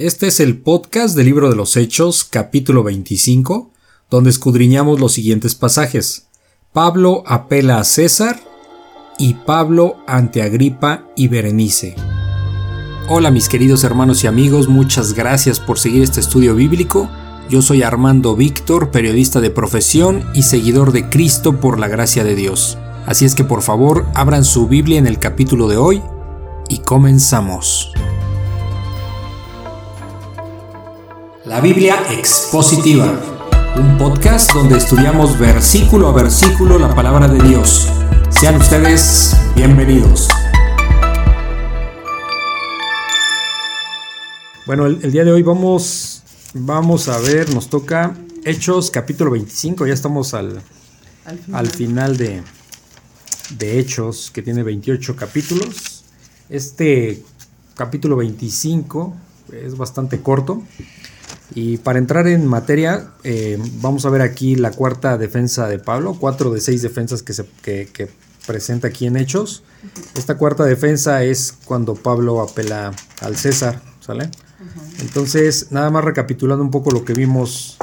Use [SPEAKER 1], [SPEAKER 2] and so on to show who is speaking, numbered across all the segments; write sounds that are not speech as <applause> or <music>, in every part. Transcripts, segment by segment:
[SPEAKER 1] Este es el podcast del libro de los Hechos, capítulo 25, donde escudriñamos los siguientes pasajes. Pablo apela a César y Pablo ante Agripa y Berenice. Hola mis queridos hermanos y amigos, muchas gracias por seguir este estudio bíblico. Yo soy Armando Víctor, periodista de profesión y seguidor de Cristo por la gracia de Dios. Así es que por favor abran su Biblia en el capítulo de hoy y comenzamos. La Biblia Expositiva, un podcast donde estudiamos versículo a versículo la palabra de Dios. Sean ustedes bienvenidos. Bueno, el, día de hoy vamos, vamos a ver, nos toca Hechos capítulo 25, ya estamos al, al final, de, de Hechos, que tiene 28 capítulos. Este capítulo 25 es bastante corto. Y para entrar en materia, eh, vamos a ver aquí la cuarta defensa de Pablo, cuatro de seis defensas que, se, que, presenta aquí en Hechos. Esta cuarta defensa es cuando Pablo apela al César, ¿sale? Entonces, nada más recapitulando un poco lo que vimos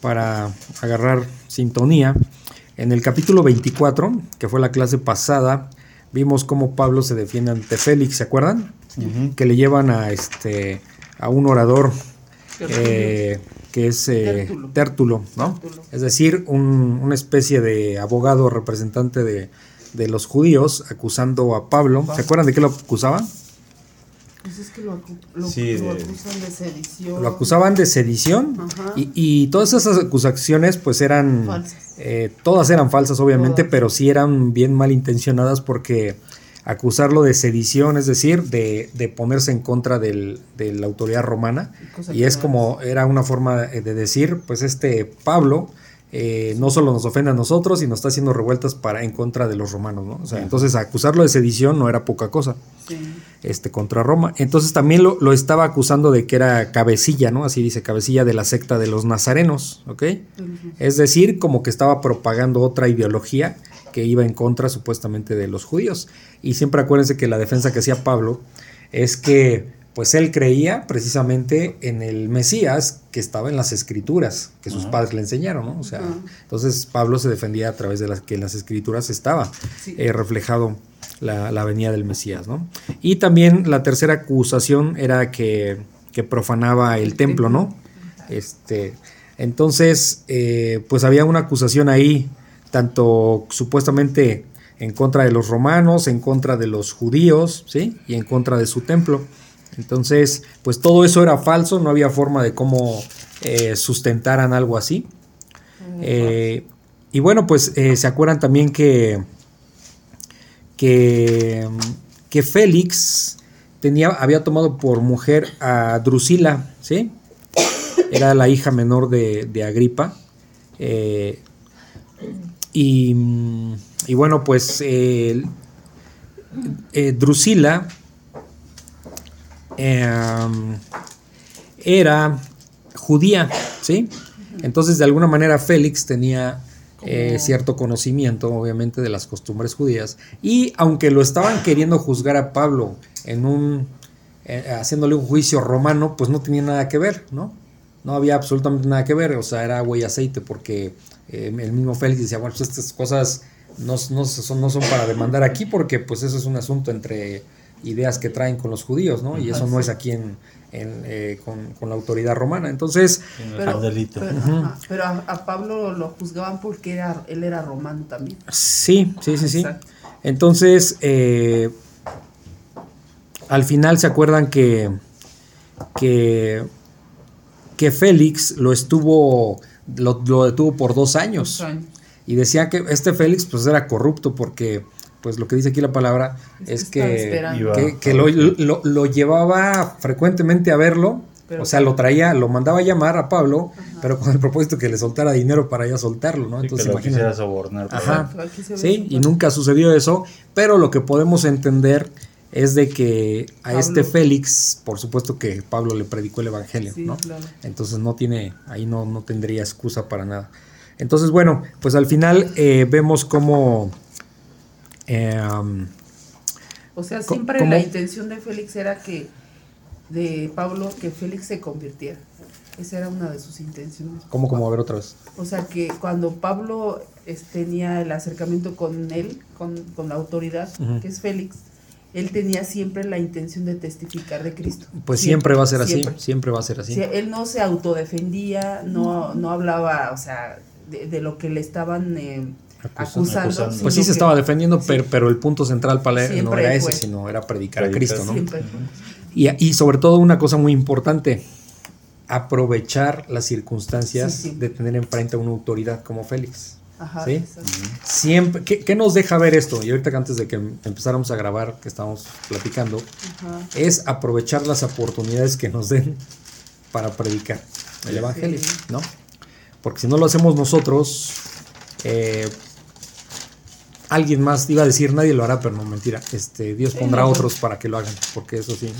[SPEAKER 1] para agarrar sintonía. En el capítulo 24, que fue la clase pasada, vimos cómo Pablo se defiende ante Félix, ¿se acuerdan? Que le llevan a, este, a un orador eh, que es eh, tértulo. ¿no? Es decir, una especie de abogado representante de, los judíos acusando a Pablo. ¿Se acuerdan de qué lo acusaban?
[SPEAKER 2] Pues es que lo, acusan de sedición.
[SPEAKER 1] Lo acusaban de sedición y, todas esas acusaciones pues eran... Eh, todas eran falsas obviamente, pero sí eran bien malintencionadas porque acusarlo de sedición, es decir, de, ponerse en contra de la autoridad romana. Y es como, era una forma de decir, pues este Pablo eh, no solo nos ofende a nosotros, sino está haciendo revueltas para, en contra de los romanos, ¿no? O sea, entonces acusarlo de sedición no era poca cosa. Este, contra Roma. Entonces también lo, estaba acusando de que era cabecilla, ¿no? Así dice, cabecilla de la secta de los nazarenos, ¿ok? Es decir, como que estaba propagando otra ideología que iba en contra supuestamente de los judíos. Y siempre acuérdense que la defensa que hacía Pablo es que pues él creía precisamente en el Mesías que estaba en las escrituras, que sus padres le enseñaron, ¿no? O sea, entonces Pablo se defendía a través de las que en las escrituras estaba eh, reflejado la, venida del Mesías, ¿no? Y también la tercera acusación era que, profanaba el, templo, ¿no? Este, entonces, eh, pues había una acusación ahí tanto supuestamente en contra de los romanos, en contra de los judíos, ¿sí? Y en contra de su templo. Entonces, pues todo eso era falso, no había forma de cómo eh, sustentaran algo así. Eh, y bueno, pues eh, se acuerdan también que, que, que Félix tenía, había tomado por mujer a Drusila, ¿sí? Era la hija menor de, de Agripa. Y, bueno, pues eh, Drusila em, era judía, ¿sí? Entonces, de alguna manera, Félix tenía eh, cierto conocimiento, obviamente, de las costumbres judías. Y aunque lo estaban queriendo juzgar a Pablo en un. Eh, haciéndole un juicio romano, pues no tenía nada que ver, ¿no? No había absolutamente nada que ver, o sea, era agua y aceite, porque eh, el mismo Félix decía, bueno, pues estas cosas no, son, no son para demandar aquí porque pues eso es un asunto entre ideas que traen con los judíos, ¿no? Y eso no es aquí en, eh, con, la autoridad romana. Entonces...
[SPEAKER 2] Pero, pero, a, Pablo lo juzgaban porque era, él era romano también.
[SPEAKER 1] Sí, sí, sí, sí. Entonces, eh, al final se acuerdan que, que, que Félix lo estuvo lo, detuvo por dos años. Y decía que este Félix pues era corrupto porque pues lo que dice aquí la palabra es, que, que, lo, llevaba frecuentemente a verlo, o sea, lo traía, lo mandaba a llamar a Pablo, pero con el propósito que le soltara dinero para ya soltarlo, ¿no?
[SPEAKER 3] Entonces, que sobornar.
[SPEAKER 1] Ajá. Sí, y nunca sucedió eso, pero lo que podemos entender es de que a este Félix, por supuesto que Pablo le predicó el Evangelio, ¿no? Entonces no tiene, ahí no, no tendría excusa para nada. Entonces, bueno, pues al final eh, vemos cómo...
[SPEAKER 2] Em, o sea, siempre la intención de Félix era que de Pablo que Félix se convirtiera. Esa era una de sus intenciones.
[SPEAKER 1] ¿Cómo, cómo? A ver otra vez.
[SPEAKER 2] O sea, que cuando Pablo tenía el acercamiento con él, con, la autoridad, que es Félix, él tenía siempre la intención de testificar de Cristo.
[SPEAKER 1] Pues siempre, va a ser así, siempre va a ser así.
[SPEAKER 2] él no se autodefendía, no, no hablaba, o sea, de, lo que le estaban eh, acusando.
[SPEAKER 1] Pues sí se estaba defendiendo, pero, pero, el punto central para él no era ese, sino era predicar a Cristo, ¿no? Y, y sobre todo una cosa muy importante, aprovechar las circunstancias de tener enfrente a una autoridad como Félix. Ajá, Siempre, ¿qué, nos deja ver esto? Y ahorita que antes de que empezáramos a grabar, que estábamos platicando, es aprovechar las oportunidades que nos den para predicar el Evangelio, ¿no? Porque si no lo hacemos nosotros, eh, alguien más iba a decir, nadie lo hará, pero no, mentira. Este, Dios pondrá a otros para que lo hagan, porque eso sí,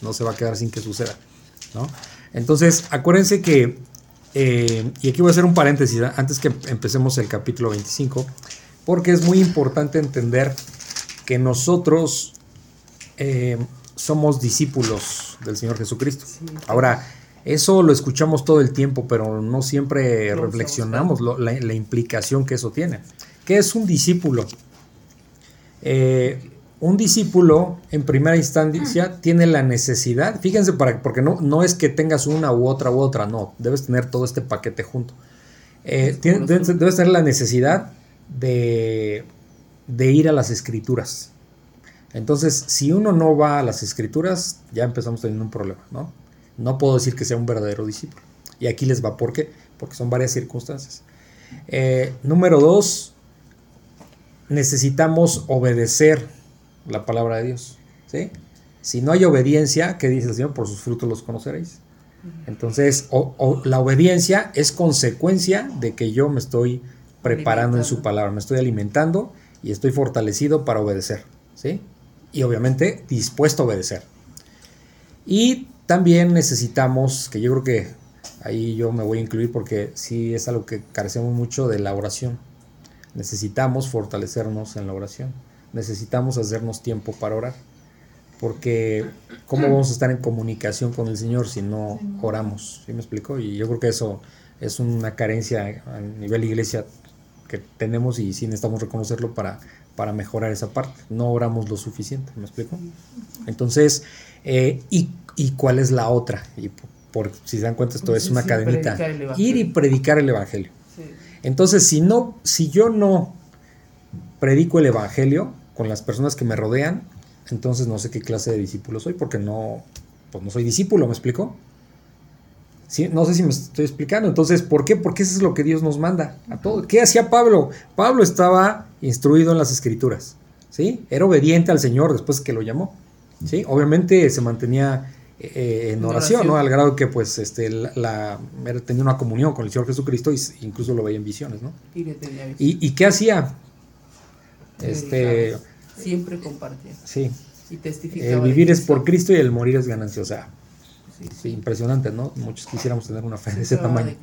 [SPEAKER 1] no se va a quedar sin que suceda, ¿no? Entonces, acuérdense que eh, y aquí voy a hacer un paréntesis antes que empecemos el capítulo 25, porque es muy importante entender que nosotros eh, somos discípulos del Señor Jesucristo. Ahora, eso lo escuchamos todo el tiempo, pero no siempre reflexionamos la, implicación que eso tiene. ¿Qué es un discípulo? Eh, un discípulo en primera instancia tiene la necesidad, fíjense, para, porque no, no es que tengas una u otra u otra, no, debes tener todo este paquete junto. Eh, debes, tener la necesidad de, de ir a las escrituras. Entonces, si uno no va a las escrituras, ya empezamos teniendo un problema, ¿no? No puedo decir que sea un verdadero discípulo. Y aquí les va, ¿por qué? Porque son varias circunstancias. Eh, número dos, necesitamos obedecer la palabra de Dios. ¿sí? Si no hay obediencia, ¿qué dice el Señor? Por sus frutos los conoceréis. Entonces, o, la obediencia es consecuencia de que yo me estoy preparando en su palabra, me estoy alimentando y estoy fortalecido para obedecer. ¿sí? Y obviamente dispuesto a obedecer. Y también necesitamos, que yo creo que ahí yo me voy a incluir porque sí es algo que carecemos mucho de la oración. Necesitamos fortalecernos en la oración necesitamos hacernos tiempo para orar. Porque ¿cómo vamos a estar en comunicación con el Señor si no oramos? ¿Sí me explico? Y yo creo que eso es una carencia a nivel iglesia que tenemos y sí necesitamos reconocerlo para, para mejorar esa parte. No oramos lo suficiente, ¿me explico? Entonces, eh, y, cuál es la otra? Y por, si se dan cuenta, esto es una cadenita. Ir y predicar el Evangelio. Entonces, si no, si yo no predico el Evangelio, con las personas que me rodean, entonces no sé qué clase de discípulo soy porque no, pues no soy discípulo, ¿me explico? ¿Sí? No sé si me estoy explicando. Entonces, ¿por qué? Porque eso es lo que Dios nos manda a todos. ¿Qué hacía Pablo? Pablo estaba instruido en las escrituras, ¿sí? Era obediente al Señor después que lo llamó, ¿sí? Obviamente se mantenía eh, en oración, ¿no? Al grado que, pues, este, la, tenía una comunión con el Señor Jesucristo e incluso lo veía en visiones, ¿no? ¿Y, ¿Y qué hacía? Este,
[SPEAKER 2] Siempre compartía.
[SPEAKER 1] Sí. Y El vivir es por Cristo y el morir es ganancia. O sea, sí, impresionante, ¿no? Muchos quisiéramos tener una fe de ese tamaño.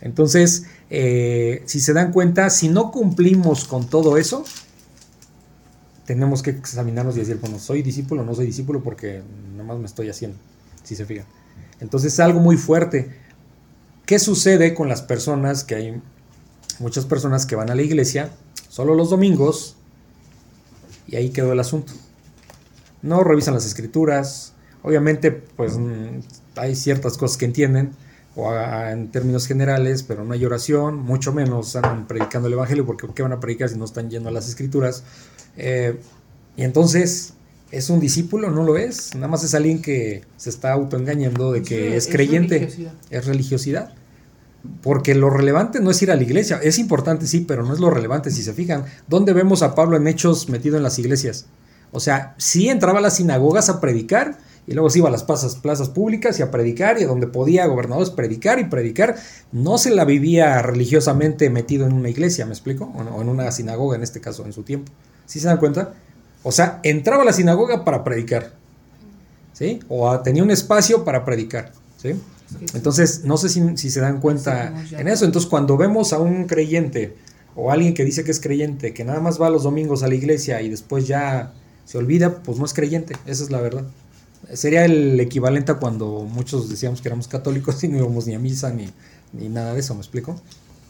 [SPEAKER 1] Entonces, eh, si se dan cuenta, si no cumplimos con todo eso, tenemos que examinarnos y decir, bueno, soy discípulo o no soy discípulo porque nada más me estoy haciendo, si se fijan. Entonces es algo muy fuerte. ¿Qué sucede con las personas que hay muchas personas que van a la iglesia solo los domingos y ahí quedó el asunto. No revisan las escrituras, obviamente pues mm, hay ciertas cosas que entienden, o en términos generales, pero no hay oración, mucho menos están predicando el Evangelio, porque ¿qué van a predicar si no están yendo a las escrituras? Eh, y entonces, ¿es un discípulo? No lo es, nada más es alguien que se está autoengañando de que es, creyente, es religiosidad. Porque lo relevante no es ir a la iglesia, es importante sí, pero no es lo relevante si se fijan. ¿Dónde vemos a Pablo en Hechos metido en las iglesias? O sea, sí entraba a las sinagogas a predicar y luego se iba a las plazas, plazas públicas y a predicar y donde podía gobernadores predicar y predicar. No se la vivía religiosamente metido en una iglesia, ¿me explico? O en una sinagoga en este caso, en su tiempo. ¿Sí se dan cuenta? O sea, entraba a la sinagoga para predicar. ¿Sí? O tenía un espacio para predicar. ¿Sí? Entonces, no sé si, se dan cuenta en eso. Entonces, cuando vemos a un creyente o alguien que dice que es creyente, que nada más va los domingos a la iglesia y después ya se olvida, pues no es creyente, esa es la verdad. Sería el equivalente a cuando muchos decíamos que éramos católicos <laughs> y no íbamos ni a misa ni, ni nada de eso, ¿me explico?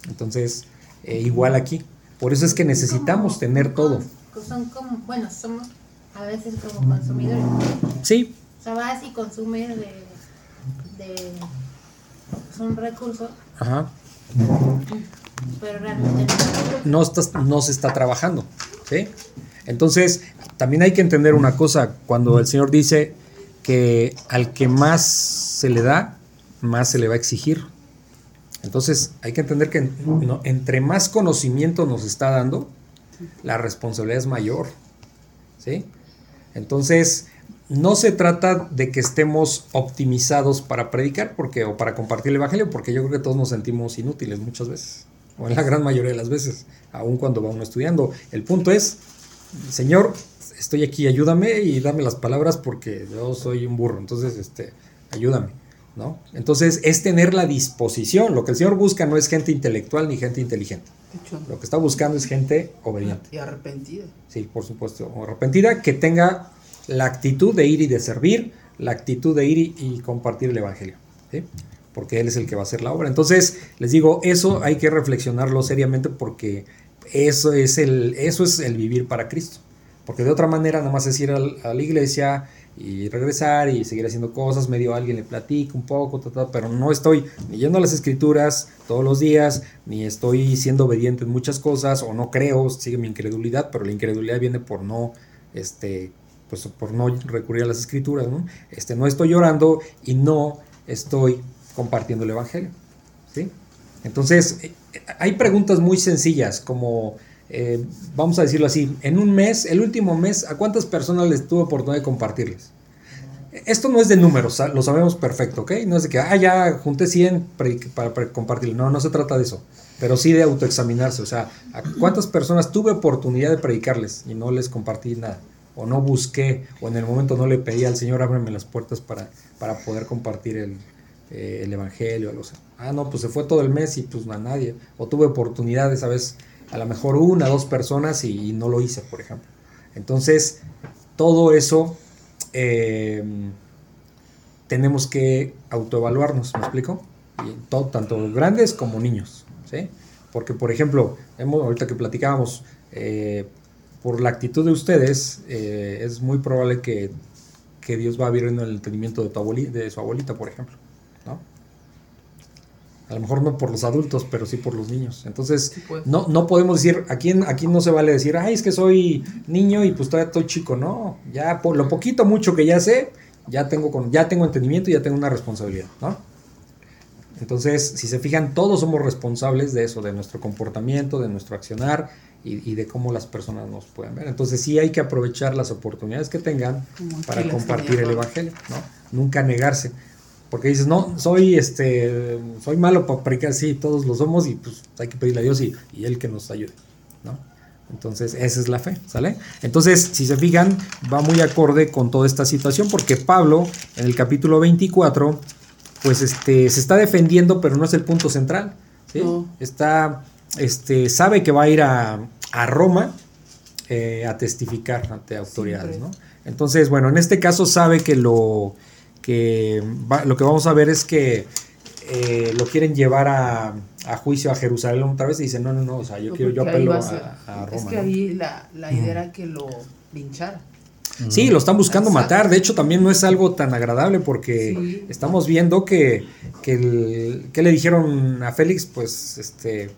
[SPEAKER 1] Entonces, eh, igual aquí. Por eso es que necesitamos tener todo.
[SPEAKER 3] Son como, bueno, somos a veces como consumidores.
[SPEAKER 1] Sí.
[SPEAKER 3] O sea, vas y consumes de, de un recurso. Ajá. Pero realmente
[SPEAKER 1] no, no, no se está trabajando. ¿sí? Entonces, también hay que entender una cosa. Cuando el Señor dice que al que más se le da, más se le va a exigir. Entonces hay que entender que entre más conocimiento nos está dando, la responsabilidad es mayor. ¿sí? Entonces, no se trata de que estemos optimizados para predicar porque, o para compartir el Evangelio, porque yo creo que todos nos sentimos inútiles muchas veces, o en la gran mayoría de las veces, aun cuando va uno estudiando. El punto es, Señor, estoy aquí, ayúdame y dame las palabras porque yo soy un burro, entonces, este, ayúdame, ¿no? Entonces, es tener la disposición, lo que el Señor busca no es gente intelectual ni gente inteligente. Lo que está buscando es gente obediente.
[SPEAKER 2] Y arrepentida.
[SPEAKER 1] Sí, por supuesto, arrepentida, que tenga la actitud de ir y de servir, la actitud de ir y, compartir el Evangelio, porque Él es el que va a hacer la obra. Entonces, les digo, eso hay que reflexionarlo seriamente porque eso es el, eso es el vivir para Cristo. Porque de otra manera, nada más es ir a, la iglesia y regresar y seguir haciendo cosas, medio alguien le platica un poco, pero no estoy ni yendo a las escrituras todos los días, ni estoy siendo obediente en muchas cosas, o no creo, sigue mi incredulidad, pero la incredulidad viene por no, este, pues por no recurrir a las escrituras, ¿no? Este, no estoy llorando y no estoy compartiendo el evangelio, ¿sí? Entonces, eh, hay preguntas muy sencillas como eh, vamos a decirlo así, en un mes, el último mes, ¿a cuántas personas les tuve oportunidad de compartirles? Esto no es de números, lo sabemos perfecto, ¿ok? No es de que, ah, ya junté 100 para, para compartirlo. No, no se trata de eso. Pero sí de autoexaminarse. O sea, ¿a cuántas personas tuve oportunidad de predicarles y no les compartí nada? O no busqué, o en el momento no le pedí al Señor, ábreme las puertas para, para poder compartir el, eh, el Evangelio. Ah, no, pues se fue todo el mes y pues a nadie. O tuve oportunidad esa vez a lo mejor una, dos personas y, no lo hice, por ejemplo. Entonces, todo eso eh, tenemos que autoevaluarnos, ¿me explico? Y todo, tanto grandes como niños, ¿sí? Porque, por ejemplo, ahorita que platicábamos, eh, por la actitud de ustedes, eh, es muy probable que, que, Dios va a abrir el entendimiento de, tu abuelita, de su abuelita, por ejemplo. A lo mejor no por los adultos, pero sí por los niños. Entonces, pues. no, no podemos decir, aquí, aquí no se vale decir, ay, es que soy niño y pues todavía estoy chico. No, ya por lo poquito, mucho que ya sé, ya tengo, con, ya tengo entendimiento y ya tengo una responsabilidad, ¿no? Entonces, si se fijan, todos somos responsables de eso, de nuestro comportamiento, de nuestro accionar y, de cómo las personas nos pueden ver. Entonces, sí hay que aprovechar las oportunidades que tengan para compartir el Evangelio, ¿no? Nunca negarse. Porque dices, no, soy este, soy malo para predicar, sí, todos lo somos y pues hay que pedirle a Dios y, y Él que nos ayude, ¿no? Entonces, esa es la fe, ¿sale? Entonces, si se fijan, va muy acorde con toda esta situación porque Pablo, en el capítulo 24, pues este, se está defendiendo, pero no es el punto central, ¿sí? Está, este, sabe que va a ir a, a Roma eh, a testificar ante autoridades, ¿no? Entonces, bueno, en este caso sabe que lo que lo que vamos a ver es que eh, lo quieren llevar a, juicio a Jerusalén otra vez y dicen, no, no, no, o sea, yo, quiero, yo apelo a, Roma.
[SPEAKER 2] Es que ahí la, la idea era que lo linchara.
[SPEAKER 1] Sí, lo están buscando matar. De hecho, también no es algo tan agradable porque estamos viendo que, que, le dijeron a Félix, pues, este,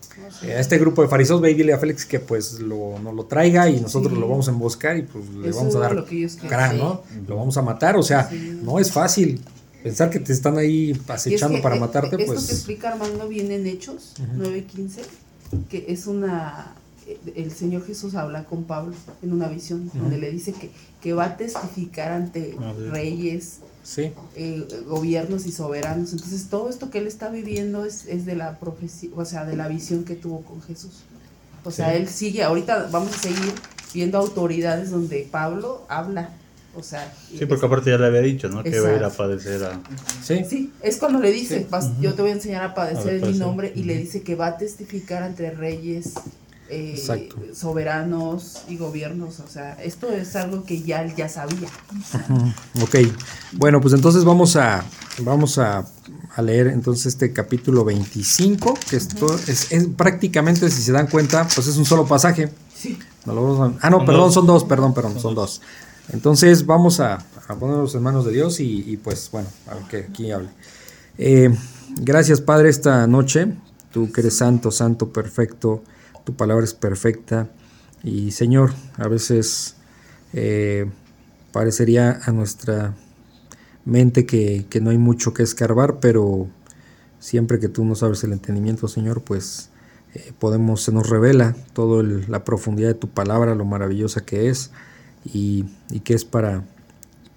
[SPEAKER 1] a este grupo de fariseos, ve y dile a Félix que pues lo, no lo traiga y nosotros lo vamos a emboscar y pues le vamos a dar cara, ¿no? Lo vamos a matar. O sea, no es fácil. Pensar que te están ahí acechando para matarte,
[SPEAKER 2] esto
[SPEAKER 1] pues.
[SPEAKER 2] que explica Armando viene en Hechos 9:15, que es una el Señor Jesús habla con Pablo en una visión donde le dice que, que, va a testificar ante reyes, eh, gobiernos y soberanos. Entonces todo esto que él está viviendo es, es, de la profecía, o sea, de la visión que tuvo con Jesús. O sea, él sigue, ahorita vamos a seguir viendo autoridades donde Pablo habla. O sea,
[SPEAKER 4] sí, porque aparte ya le había dicho, ¿no? Que iba a ir a padecer a...
[SPEAKER 2] Sí, sí. Es cuando le dice, yo te voy a enseñar a padecer en mi nombre y le dice que va a testificar ante reyes, eh, soberanos y gobiernos. O sea, esto es algo que ya ya sabía.
[SPEAKER 1] Ok, bueno, pues entonces vamos a, vamos a, leer entonces este capítulo 25, que esto es, prácticamente, si se dan cuenta, pues es un solo pasaje. Sí. ah, no, perdón, son dos, perdón, perdón, son dos. Entonces vamos a, a ponerlos en manos de Dios y, pues bueno, a ver que aquí hable. Eh, gracias Padre esta noche, tú que eres santo, santo, perfecto, tu palabra es perfecta y Señor, a veces eh, parecería a nuestra mente que, no hay mucho que escarbar, pero siempre que tú nos abres el entendimiento, Señor, pues eh, podemos, se nos revela toda la profundidad de tu palabra, lo maravillosa que es y, que es para,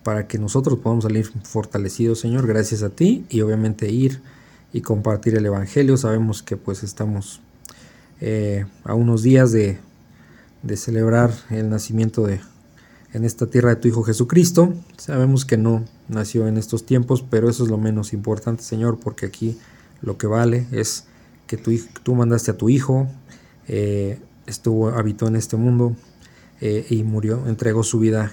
[SPEAKER 1] para que nosotros podamos salir fortalecidos, Señor, gracias a ti y obviamente ir y compartir el Evangelio. Sabemos que pues estamos eh, a unos días de, celebrar el nacimiento de en esta tierra de tu Hijo Jesucristo. Sabemos que no nació en estos tiempos, pero eso es lo menos importante, Señor, porque aquí lo que vale es que tú, tú mandaste a tu Hijo, eh, estuvo, habitó en este mundo, eh, y murió, entregó su vida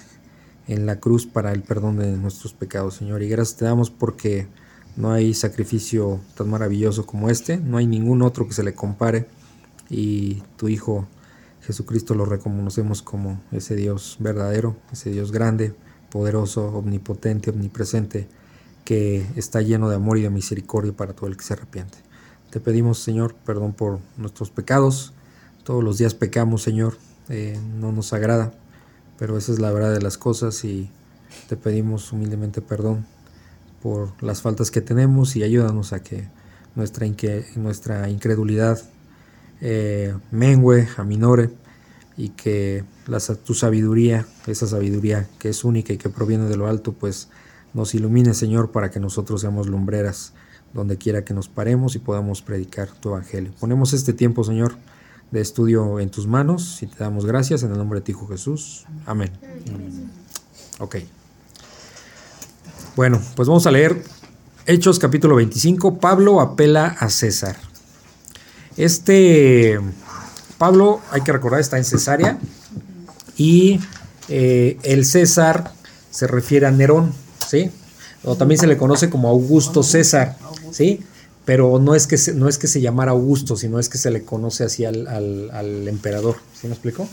[SPEAKER 1] en la cruz para el perdón de nuestros pecados, Señor. Y gracias te damos porque no hay sacrificio tan maravilloso como este, no hay ningún otro que se le compare y tu Hijo Jesucristo lo reconocemos como ese Dios verdadero, ese Dios grande, poderoso, omnipotente, omnipresente, que está lleno de amor y de misericordia para todo el que se arrepiente. Te pedimos, Señor, perdón por nuestros pecados. Todos los días pecamos, Señor. Eh, no nos agrada, pero esa es la verdad de las cosas y te pedimos humildemente perdón por las faltas que tenemos y ayúdanos a que nuestra, nuestra incredulidad eh, mengue, aminore y que la, tu sabiduría, esa sabiduría que es única y que proviene de lo alto, pues nos ilumine Señor para que nosotros seamos lumbreras donde quiera que nos paremos y podamos predicar tu evangelio. Ponemos este tiempo Señor de estudio en tus manos y te damos gracias en el nombre de ti, Hijo Jesús. Amén. Ok. Bueno, pues vamos a leer Hechos capítulo 25. Pablo apela a César. Este Pablo, hay que recordar, está en Cesarea y eh, el César se refiere a Nerón, ¿sí? O también se le conoce como Augusto César, ¿sí? pero no es que se, no es que se llamara Augusto, sino es que se le conoce así al, al, emperador. ¿Sí me explico?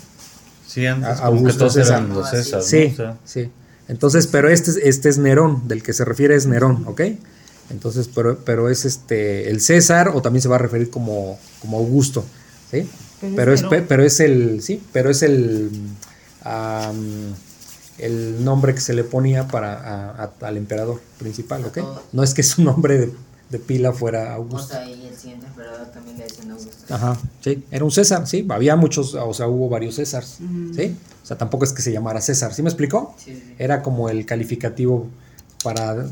[SPEAKER 4] Sí, antes Augusto César. César,
[SPEAKER 1] sí, sí. Entonces, pero este, este es Nerón, del que se refiere es Nerón, ¿ok? Entonces, pero, pero es este el César, o también se va a referir como, como Augusto, ¿sí? Pero, es, pero es el, sí, pero es el, el nombre que se le ponía para al emperador principal, ¿ok? No es que es un nombre de de pila fuera Augusto.
[SPEAKER 5] O sea, y el siguiente emperador también le decían Augusto.
[SPEAKER 1] Ajá, sí, era un César, sí, había muchos, o sea, hubo varios Césars, ¿sí? O sea, tampoco es que se llamara César, ¿sí me explicó? Sí, Era como el calificativo para,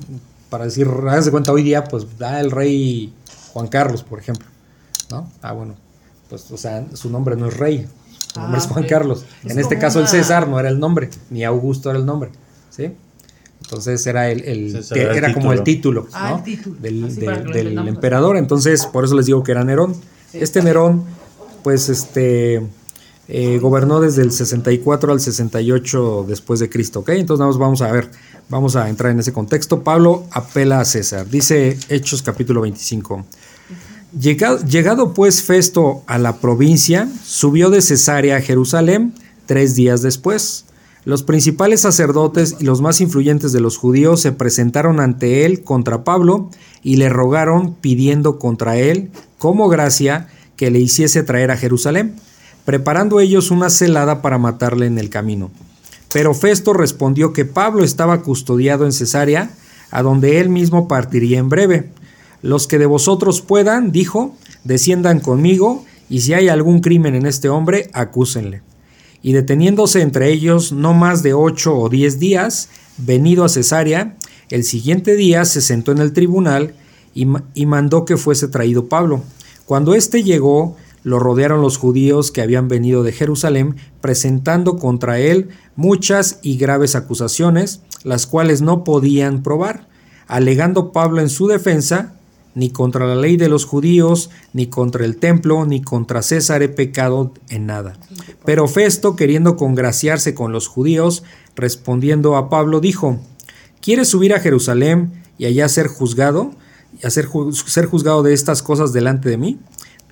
[SPEAKER 1] para decir, háganse cuenta, hoy día, pues da el rey Juan Carlos, por ejemplo, ¿no? Ah, bueno, pues, o sea, su nombre no es rey, su nombre es ah, Juan Carlos. en este caso, el César no era el nombre, ni Augusto era el nombre, ¿sí? Entonces era el, era, como el título, ah, del, emperador. Entonces, por eso les digo que era Nerón. este Nerón, pues este eh, gobernó desde el 64 al 68 después de Cristo. ¿ok? Entonces vamos a ver, vamos a entrar en ese contexto. Pablo apela a César. Dice Hechos capítulo 25. Llegado, llegado pues Festo a la provincia, subió de Cesarea a Jerusalén tres días después los principales sacerdotes y los más influyentes de los judíos se presentaron ante él contra Pablo y le rogaron pidiendo contra él, como gracia, que le hiciese traer a Jerusalén, preparando ellos una celada para matarle en el camino. Pero Festo respondió que Pablo estaba custodiado en Cesarea, a donde él mismo partiría en breve. Los que de vosotros puedan, dijo, desciendan conmigo, y si hay algún crimen en este hombre, acúsenle y deteniéndose entre ellos no más de ocho o diez días, venido a Cesarea, el siguiente día se sentó en el tribunal y, mandó que fuese traído Pablo. Cuando éste llegó, lo rodearon los judíos que habían venido de Jerusalén, presentando contra él muchas y graves acusaciones, las cuales no podían probar, alegando Pablo en su defensa ni contra la ley de los judíos, ni contra el templo, ni contra César he pecado en nada. Pero Festo, queriendo congraciarse con los judíos, respondiendo a Pablo, dijo, ¿quieres subir a Jerusalén y allá ser juzgado? ¿Y hacer ser juzgado de estas cosas delante de mí?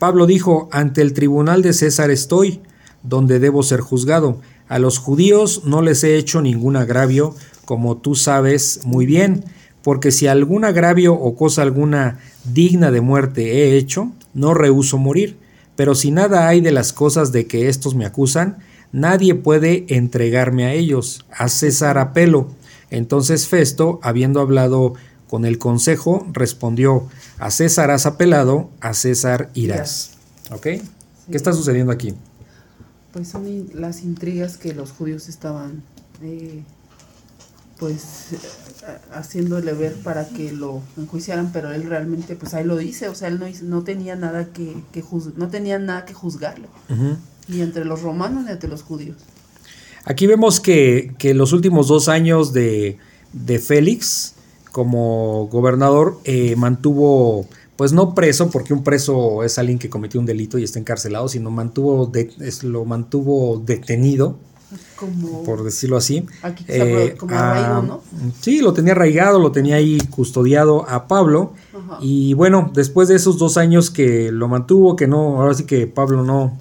[SPEAKER 1] Pablo dijo, ante el tribunal de César estoy, donde debo ser juzgado. A los judíos no les he hecho ningún agravio, como tú sabes muy bien, porque si algún agravio o cosa alguna digna de muerte he hecho, no rehuso morir. Pero si nada hay de las cosas de que éstos me acusan, nadie puede entregarme a ellos. A César apelo. Entonces Festo, habiendo hablado con el consejo, respondió, a César has apelado, a César irás. ¿Ok? ¿Qué está sucediendo aquí?
[SPEAKER 2] Pues son las intrigas que los judíos estaban eh, pues eh, haciéndole ver para que lo enjuiciaran, pero él realmente pues ahí lo dice, o sea, él no, no tenía nada que, que no tenía nada que juzgarlo, ni entre los romanos ni entre los judíos.
[SPEAKER 1] Aquí vemos que, que los últimos dos años de, de Félix como gobernador eh, mantuvo, pues no preso, porque un preso es alguien que cometió un delito y está encarcelado, sino mantuvo lo mantuvo detenido por decirlo así.
[SPEAKER 2] Eh, como ¿no?
[SPEAKER 1] Sí, lo tenía arraigado, lo tenía ahí custodiado a Pablo. Y bueno, después de esos dos años que lo mantuvo, que no, ahora sí que Pablo no,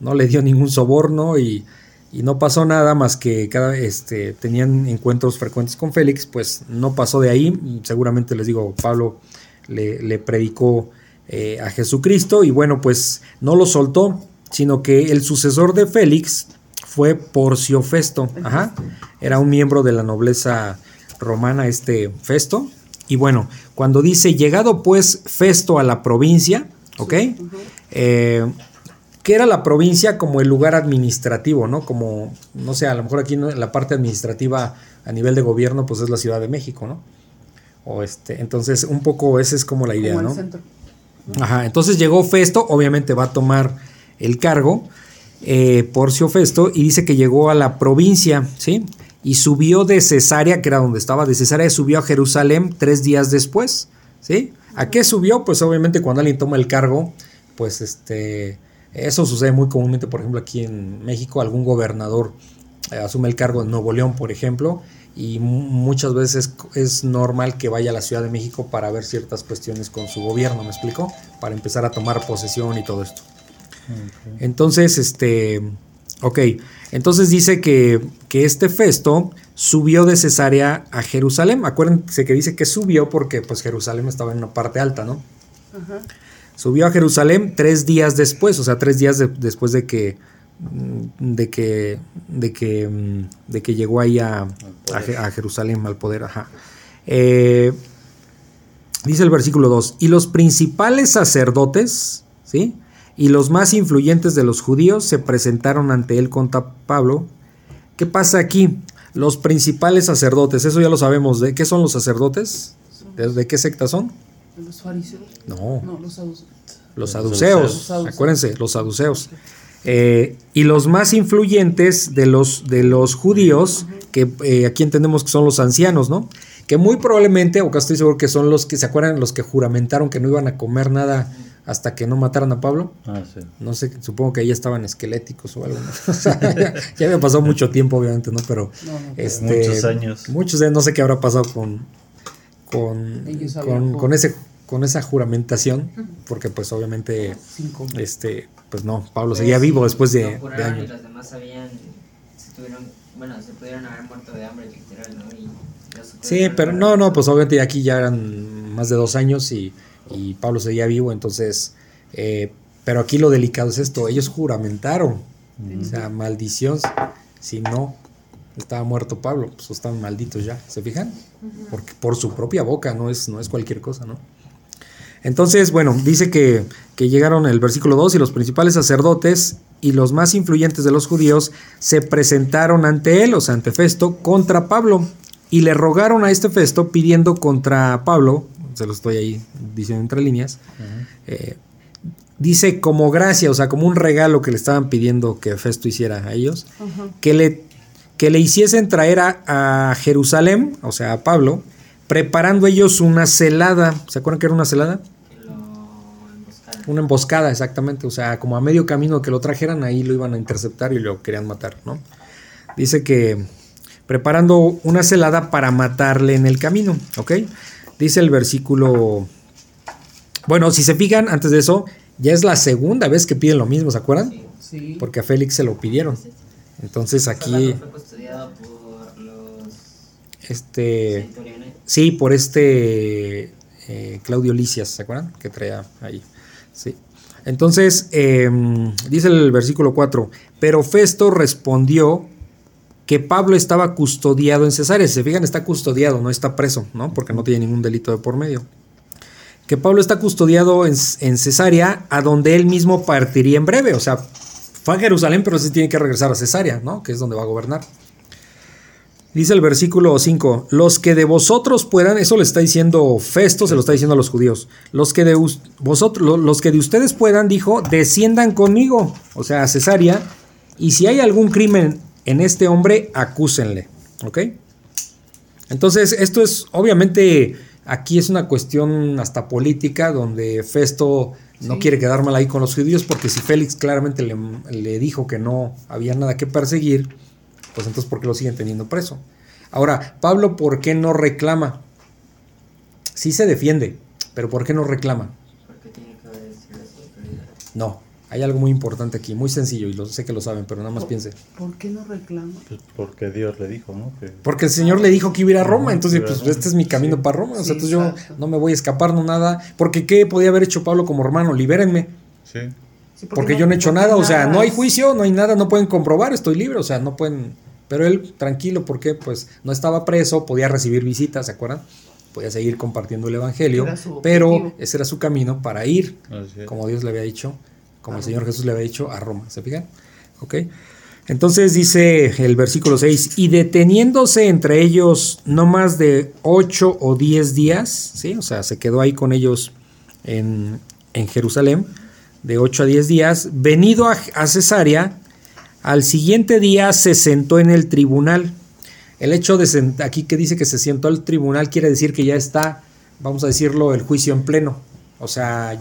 [SPEAKER 1] no le dio ningún soborno y, no pasó nada más que cada este tenían encuentros frecuentes con Félix, pues no pasó de ahí. Seguramente les digo, Pablo le, predicó eh, a Jesucristo y bueno, pues no lo soltó, sino que el sucesor de Félix, fue Porcio Festo. Ajá. Era un miembro de la nobleza romana, este Festo. Y bueno, cuando dice, llegado pues Festo a la provincia, ¿ok? Eh, que era la provincia como el lugar administrativo, ¿no? Como, no sé, a lo mejor aquí en la parte administrativa a nivel de gobierno, pues es la Ciudad de México, ¿no? O este, entonces, un poco esa es como la idea, ¿no? Ajá, entonces llegó Festo, obviamente va a tomar el cargo, eh, Porcio Festo y dice que llegó a la provincia, ¿sí? Y subió de Cesarea, que era donde estaba, de Cesarea, subió a Jerusalén tres días después, ¿sí? ¿A qué subió? Pues obviamente cuando alguien toma el cargo, pues este, eso sucede muy comúnmente, por ejemplo, aquí en México, algún gobernador eh, asume el cargo en Nuevo León, por ejemplo, y muchas veces es normal que vaya a la Ciudad de México para ver ciertas cuestiones con su gobierno, ¿me explico? Para empezar a tomar posesión y todo esto. Entonces, este, ok, entonces dice que, este Festo subió de Cesarea a Jerusalén. Acuérdense que dice que subió porque pues Jerusalén estaba en una parte alta, ¿no? Subió a Jerusalén tres días después, o sea, tres días después de que mm, de que de que mm, de que llegó ahí a, a, Jerusalén al poder, ajá. Eh, dice el versículo 2, y los principales sacerdotes, ¿sí? y los más influyentes de los judíos se presentaron ante él contra Pablo. ¿Qué pasa aquí? Los principales sacerdotes, eso ya lo sabemos. ¿De qué son los sacerdotes? ¿De, qué secta son?
[SPEAKER 2] Los fariseos.
[SPEAKER 1] No.
[SPEAKER 2] los saduceos.
[SPEAKER 1] Los saduceos. Acuérdense, los saduceos. Eh, y los más influyentes de los, de los judíos, que eh, aquí entendemos que son los ancianos, ¿no? Que muy probablemente, o que estoy seguro que son los que se acuerdan, los que juramentaron que no iban a comer nada hasta que no mataran a Pablo. Ah, sí. No sé, supongo que ahí estaban esqueléticos o algo. <laughs> <laughs> ya, había pasado mucho tiempo, obviamente, ¿no? Pero este,
[SPEAKER 4] muchos años.
[SPEAKER 1] Muchos años, no sé qué habrá pasado con con, con, ese con esa juramentación, porque pues obviamente este pues no, Pablo seguía vivo después de, de años.
[SPEAKER 5] Y los demás sabían, se tuvieron, bueno, se pudieron haber muerto de hambre literal, ¿no? Y
[SPEAKER 1] sí, pero no, no, pues obviamente aquí ya eran más de dos años y y Pablo seguía vivo, entonces, eh, pero aquí lo delicado es esto, ellos juramentaron, o sea, maldición, si no estaba muerto Pablo, pues están malditos ya, ¿se fijan? Porque por su propia boca, no es, no es cualquier cosa, ¿no? Entonces, bueno, dice que, que llegaron el versículo 2 y los principales sacerdotes y los más influyentes de los judíos se presentaron ante él, o sea, ante Festo, contra Pablo, y le rogaron a este Festo pidiendo contra Pablo se lo estoy ahí diciendo entre líneas, eh, dice como gracia, o sea, como un regalo que le estaban pidiendo que Festo hiciera a ellos, que, le, que le hiciesen traer a, Jerusalén, o sea, a Pablo, preparando ellos una celada. ¿Se acuerdan que era una celada? Una emboscada, exactamente. O sea, como a medio camino que lo trajeran, ahí lo iban a interceptar y lo querían matar, ¿no? Dice que preparando una celada para matarle en el camino, ¿ok? Dice el versículo... Bueno, si se fijan, antes de eso, ya es la segunda vez que piden lo mismo, ¿se acuerdan? Sí. Porque a Félix se lo pidieron. Entonces aquí... Este... Sí, por este... Eh, Claudio Licias, ¿se acuerdan? Que traía ahí. Sí. Entonces, em, dice el versículo 4, pero Festo respondió que Pablo estaba custodiado en Cesarea. Si se fijan, está custodiado, no está preso, ¿no? Porque no tiene ningún delito de por medio. Que Pablo está custodiado en, en Cesarea, a donde él mismo partiría en breve. O sea, fue a Jerusalén, pero sí tiene que regresar a Cesarea, ¿no? Que es donde va a gobernar. Dice el versículo 5, los que de vosotros puedan, eso le está diciendo Festo, se lo está diciendo a los judíos, los que de vosotros, los que de ustedes puedan, dijo, desciendan conmigo, o sea, a Cesarea, y si hay algún crimen en este hombre, acúsenle. ¿Ok? Entonces, esto es, obviamente, aquí es una cuestión hasta política, donde Festo no quiere quedar mal ahí con los judíos, porque si Félix claramente le, dijo que no había nada que perseguir, pues entonces, ¿por qué lo siguen teniendo preso? Ahora, Pablo, ¿por qué no reclama? Sí se defiende, pero ¿por qué no reclama? Porque tiene que No, hay algo muy importante aquí, muy sencillo, y lo sé que lo saben, pero nada más piense.
[SPEAKER 2] ¿Por qué no reclama?
[SPEAKER 4] Pues porque Dios le dijo, ¿no?
[SPEAKER 1] Porque el Señor le dijo que iba a ir a Roma, entonces pues este es mi camino para Roma, o sea, entonces yo no me voy a escapar, no nada, porque ¿qué podía haber hecho Pablo como hermano? Libérenme. Sí. porque, yo no he hecho nada, o sea, no hay juicio, no hay nada, no pueden comprobar, estoy libre, o sea, no pueden... Pero él, tranquilo, porque pues no estaba preso, podía recibir visitas, ¿se acuerdan? Podía seguir compartiendo el Evangelio, pero ese era su camino para ir, como Dios le había dicho como el Señor Jesús le había dicho, a Roma. ¿Se fijan? ¿Ok? Entonces dice el versículo 6, y deteniéndose entre ellos no más de 8 o 10 días, ¿sí? O sea, se quedó ahí con ellos en, Jerusalén, de 8 a 10 días, venido a, a Cesarea, al siguiente día se sentó en el tribunal. El hecho de aquí que dice que se sentó al tribunal quiere decir que ya está, vamos a decirlo, el juicio en pleno. O sea,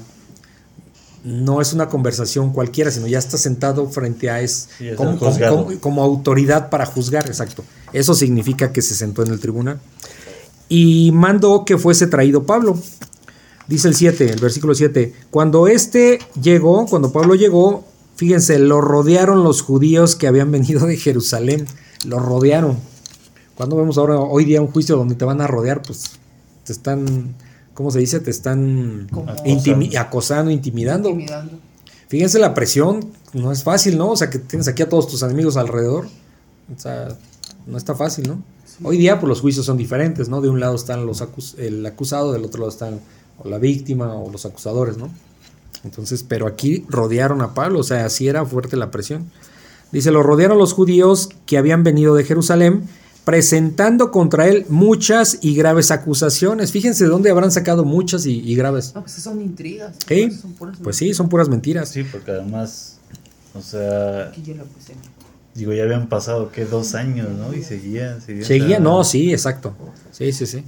[SPEAKER 1] no es una conversación cualquiera, sino ya está sentado frente a es, como, autoridad para juzgar, exacto. Eso significa que se sentó en el tribunal. Y mandó que fuese traído Pablo. Dice el 7, el versículo 7. Cuando este llegó, cuando Pablo llegó, fíjense, lo rodearon los judíos que habían venido de Jerusalén. Lo rodearon. Cuando vemos ahora hoy día un juicio donde te van a rodear, pues te están ¿cómo se dice? Te están acosando, intimidando. Fíjense la presión, no es fácil, ¿no? O sea, que tienes aquí a todos tus enemigos alrededor. O sea, no está fácil, ¿no? Hoy día, pues los juicios son diferentes, ¿no? De un lado están los el acusado, del otro lado están o la víctima o los acusadores, ¿no? Entonces, pero aquí rodearon a Pablo, o sea, así era fuerte la presión. Dice, lo rodearon los judíos que habían venido de Jerusalén presentando contra él muchas y graves acusaciones. Fíjense de dónde habrán sacado muchas y, graves.
[SPEAKER 2] pues son intrigas.
[SPEAKER 1] ¿Sí? pues sí, son puras mentiras.
[SPEAKER 4] Sí, porque además, o sea... Digo, ya habían pasado, ¿qué? Dos años, ¿no? Y seguían, seguían.
[SPEAKER 1] Seguían, no, sí, exacto. Sí, sí, sí.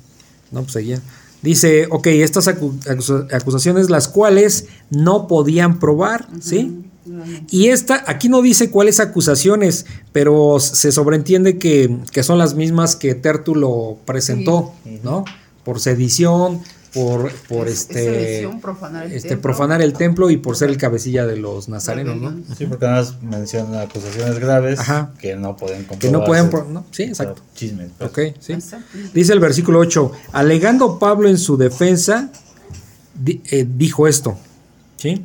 [SPEAKER 1] No, pues seguían. Dice, ok, estas acusaciones las cuales no podían probar, ¿sí? Y esta, aquí no dice cuáles acusaciones, pero se sobreentiende que, son las mismas que Tértulo presentó, ¿no? Por sedición, por, por este,
[SPEAKER 2] profanar, el
[SPEAKER 1] este
[SPEAKER 2] templo.
[SPEAKER 1] profanar el templo y por ser el cabecilla de los nazarenos, ¿no?
[SPEAKER 4] Sí, porque además menciona acusaciones graves que no pueden comprobarse.
[SPEAKER 1] Que no pueden, ¿no? Sí, exacto. Chisme. Ok, sí. Dice el versículo 8, alegando Pablo en su defensa, eh, dijo esto, ¿sí?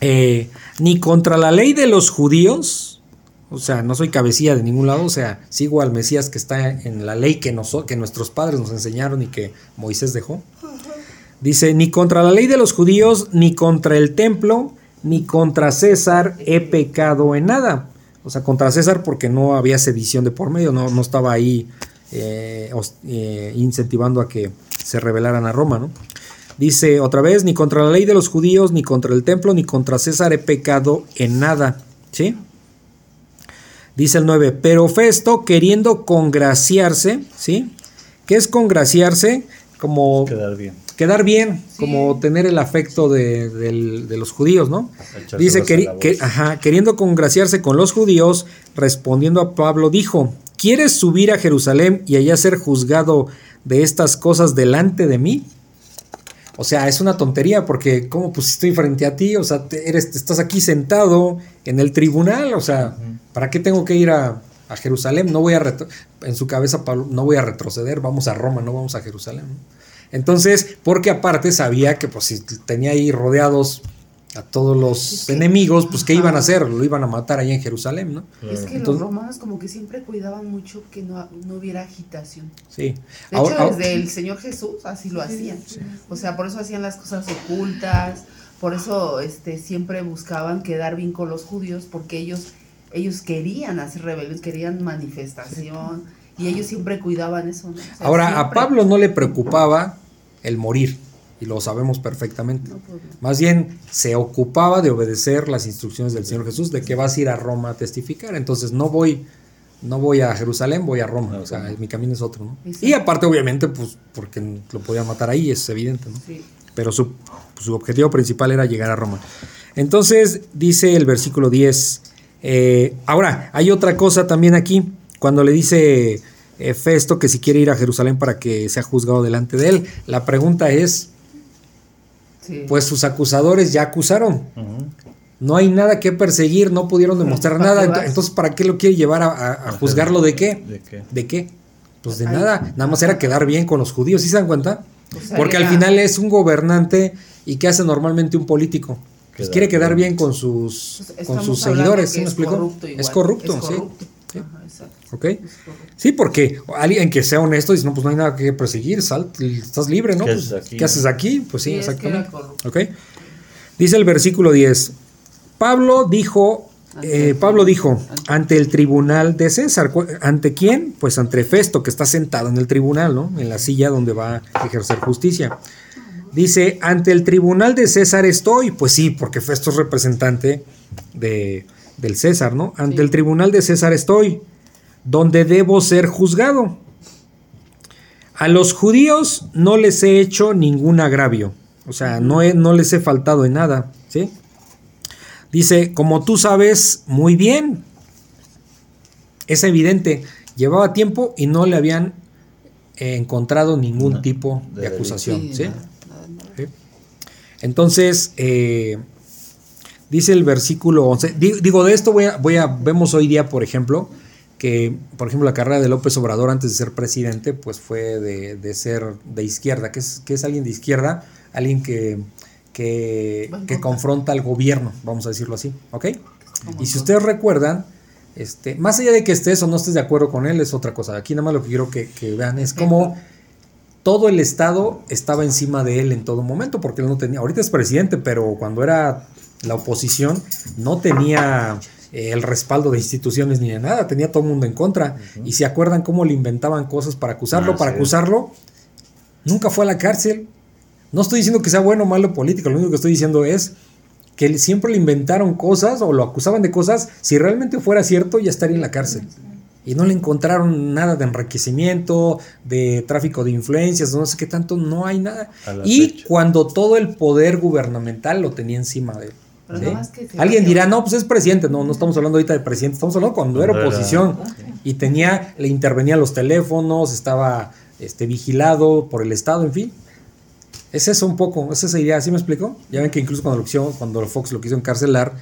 [SPEAKER 1] Eh, ni contra la ley de los judíos, o sea, no soy cabecilla de ningún lado, o sea, sigo al Mesías que está en la ley que, que nuestros padres nos enseñaron y que Moisés dejó. Dice, ni contra la ley de los judíos, ni contra el templo, ni contra César he pecado en nada. O sea, contra César porque no había sedición de por medio, no, no estaba ahí eh, eh, incentivando a que se rebelaran a Roma, ¿no? Dice otra vez, ni contra la ley de los judíos, ni contra el templo, ni contra César he pecado en nada. ¿Sí? Dice el 9, pero Festo queriendo congraciarse, ¿sí? ¿Qué es congraciarse? Como...
[SPEAKER 4] Quedar bien.
[SPEAKER 1] Quedar bien, como tener el afecto de, los judíos, ¿no? Dice que, ajá, queriendo congraciarse con los judíos, respondiendo a Pablo, dijo, ¿quieres subir a Jerusalén y allá ser juzgado de estas cosas delante de mí? O sea, es una tontería porque ¿cómo pues estoy frente a ti? O sea, eres, estás aquí sentado en el tribunal, o sea, ¿para qué tengo que ir a, a Jerusalén? No voy a en su cabeza Pablo, no voy a retroceder, vamos a Roma, no vamos a Jerusalén. Entonces, porque aparte sabía que pues si tenía ahí rodeados a todos los enemigos, pues ¿qué iban a hacer? Lo iban a matar ahí en Jerusalén, ¿no?
[SPEAKER 2] Es que los romanos como que siempre cuidaban mucho que no, hubiera agitación.
[SPEAKER 1] Sí.
[SPEAKER 2] De hecho, desde el Señor Jesús así lo hacían. O sea, por eso hacían las cosas ocultas, por eso este, siempre buscaban quedar bien con los judíos, porque ellos, ellos querían hacer rebeliones, querían manifestación, y ellos siempre cuidaban eso.
[SPEAKER 1] Ahora, a Pablo no le preocupaba el morir, y lo sabemos perfectamente. Pues Más bien se ocupaba de obedecer las instrucciones del Señor Jesús de que vas a ir a Roma a testificar. Entonces no voy, no voy a Jerusalén, voy a Roma. o sea, mi camino es otro. ¿no? Y aparte, obviamente, pues porque lo podía matar ahí, es evidente. ¿no? Pero su, su, objetivo principal era llegar a Roma. Entonces dice el versículo 10. Eh, ahora, hay otra cosa también aquí. Cuando le dice Festo que si quiere ir a Jerusalén para que sea juzgado delante de él. La pregunta es, pues sus acusadores ya acusaron. No hay nada que perseguir, no pudieron demostrar nada. Entonces, ¿para qué lo quiere llevar a, juzgarlo de qué? ¿De qué? Pues de nada. Nada más era quedar bien con los judíos, ¿sí se dan cuenta? Pues Porque al final es un gobernante y ¿qué hace normalmente un político? Pues quiere quedar bien con sus, pues con sus seguidores, ¿sí me explico? es corrupto, sí. ¿Ok? Sí, porque alguien que sea honesto dice, no, pues no hay nada que perseguir, sal, estás libre, ¿no? ¿Qué, pues, haces, aquí? ¿qué haces aquí? Pues sí, exactamente. ¿Ok? Dice el versículo 10. Pablo dijo, eh, Pablo dijo, ante el tribunal de César, ¿ante quién? Pues ante Festo, que está sentado en el tribunal, ¿no? En la silla donde va a ejercer justicia. Dice, ante el tribunal de César estoy, pues sí, porque Festo es representante de, del César, ¿no? Ante el tribunal de César estoy, donde debo ser juzgado. A los judíos no les he hecho ningún agravio, o sea, no, no les he faltado en nada, ¿sí? Dice, como tú sabes muy bien, es evidente, llevaba tiempo y no le habían encontrado ningún tipo de, acusación, ¿sí? Entonces, eh, Dice el versículo 11. Digo, de esto voy a, voy a, vemos hoy día, por ejemplo, que, por ejemplo, la carrera de López Obrador antes de ser presidente, pues fue de, ser de izquierda. ¿Qué es, es alguien de izquierda? Alguien que, que, confronta al gobierno, vamos a decirlo así, ¿ok? Y si ustedes recuerdan, este, más allá de que estés o no estés de acuerdo con él, es otra cosa. Aquí nada más lo que quiero que, que vean es como todo el Estado estaba encima de él en todo momento, porque él no tenía, ahorita es presidente, pero cuando era la oposición no tenía el respaldo de instituciones ni de nada, tenía todo el mundo en contra. Y se acuerdan cómo le inventaban cosas para acusarlo, ah, para acusarlo, nunca fue a la cárcel. No estoy diciendo que sea bueno o malo político, lo único que estoy diciendo es que siempre le inventaron cosas o lo acusaban de cosas, si realmente fuera cierto ya estaría en la cárcel. Y no le encontraron nada de enriquecimiento, de tráfico de influencias, no sé qué tanto, no hay nada. Y cuando todo el poder gubernamental lo tenía encima de él. Alguien dirá, no, pues es presidente. No, no estamos hablando ahorita de presidente, estamos hablando cuando era oposición. Y tenía, le intervenía los teléfonos, estaba este, vigilado por el Estado, en fin. Es eso un poco, es esa idea, ¿sí me explico? Ya ven que incluso cuando, lo cuando Fox lo quiso encarcelar,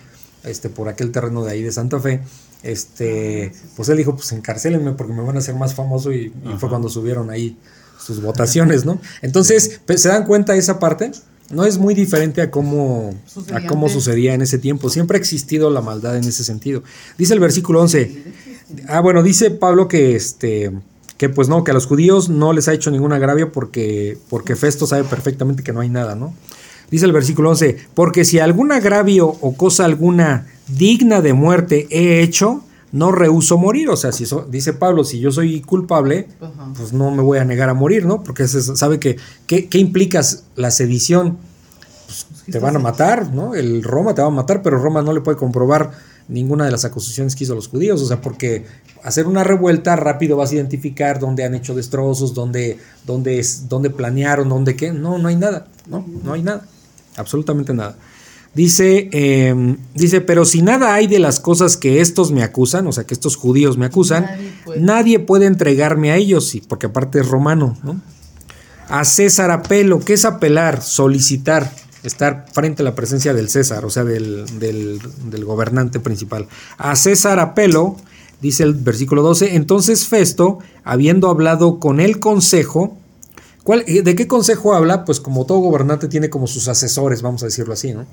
[SPEAKER 1] este, por aquel terreno de ahí de Santa Fe, este, pues él dijo, pues encarcélenme porque me van a hacer más famoso y, y fue cuando subieron ahí sus votaciones, ¿no? Entonces, ¿se dan cuenta de esa parte? No es muy diferente a cómo, a cómo sucedía en ese tiempo. Siempre ha existido la maldad en ese sentido. Dice el versículo 11. Ah, bueno, dice Pablo que este que pues no, que a los judíos no les ha hecho ningún agravio porque, porque Festo sabe perfectamente que no hay nada, ¿no? Dice el versículo 11, porque si algún agravio o cosa alguna digna de muerte he hecho, no rehuso morir. O sea, si dice Pablo, si yo soy culpable, pues no me voy a negar a morir, ¿no? Porque sabe que, ¿qué, implica la sedición? Pues te van a matar, ¿no? El Roma te va a matar, pero Roma no le puede comprobar ninguna de las acusaciones que hizo los judíos, o sea, porque hacer una revuelta rápido vas a identificar dónde han hecho destrozos, dónde, dónde, dónde planearon, dónde qué, no, no hay nada, no, no hay nada, absolutamente nada. Dice, em, dice, pero si nada hay de las cosas que estos me acusan, o sea, que estos judíos me acusan, nadie puede, entregarme a ellos, porque aparte es romano, ¿no? A César apelo, ¿qué es apelar? Solicitar, estar frente a la presencia del César, o sea, del, del gobernante principal. A César apelo, dice el versículo 12, entonces Festo, habiendo hablado con el consejo, ¿cuál, ¿de qué consejo habla? Pues como todo gobernante tiene como sus asesores, vamos a decirlo así, ¿no?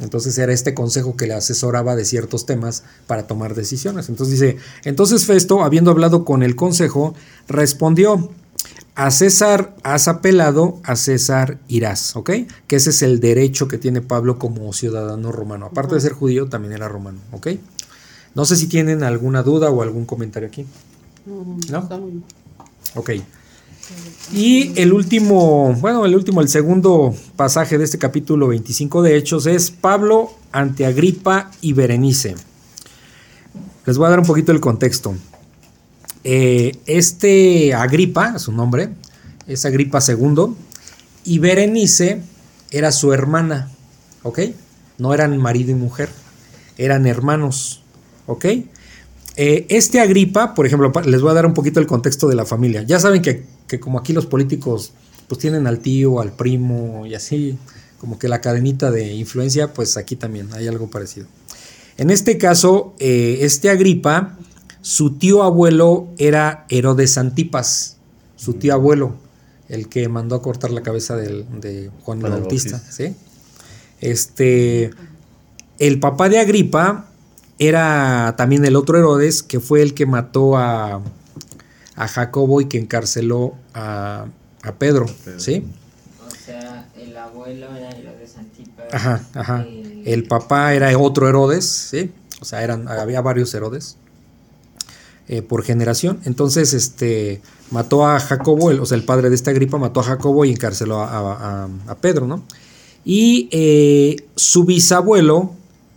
[SPEAKER 1] Entonces era este consejo que le asesoraba de ciertos temas para tomar decisiones. Entonces dice, entonces Festo, habiendo hablado con el consejo, respondió, a César has apelado, a César irás, ¿ok? Que ese es el derecho que tiene Pablo como ciudadano romano. Aparte de ser judío, también era romano, ¿ok? No sé si tienen alguna duda o algún comentario aquí. ¿No? Ok. Y el último, bueno, el último, el segundo pasaje de este capítulo 25 de Hechos es Pablo ante Agripa y Berenice. Les voy a dar un poquito el contexto. Eh, este Agripa, su nombre, es Agripa II, y Berenice era su hermana, ¿ok? No eran marido y mujer, eran hermanos, ¿ok? Eh, este Agripa, por ejemplo, les voy a dar un poquito el contexto de la familia. Ya saben que, como aquí los políticos pues tienen al tío, al primo y así, como que la cadenita de influencia, pues aquí también hay algo parecido. En este caso, eh, este Agripa, su tío abuelo era Herodes Antipas, su tío abuelo, el que mandó a cortar la cabeza de Juan el Bautista. ¿sí? Este, el papá de Agripa era también el otro Herodes, que fue el que mató a, a Jacobo y que encarceló a, a Pedro, ¿sí?
[SPEAKER 5] O sea, el abuelo era Herodes Antipas.
[SPEAKER 1] Ajá, ajá. El... papá era otro Herodes, ¿sí? O sea, eran, había varios Herodes eh, por generación. Entonces, este, mató a Jacobo, o sea, el padre de esta gripa mató a Jacobo y encarceló a, a, Pedro, ¿no? Y eh, su bisabuelo,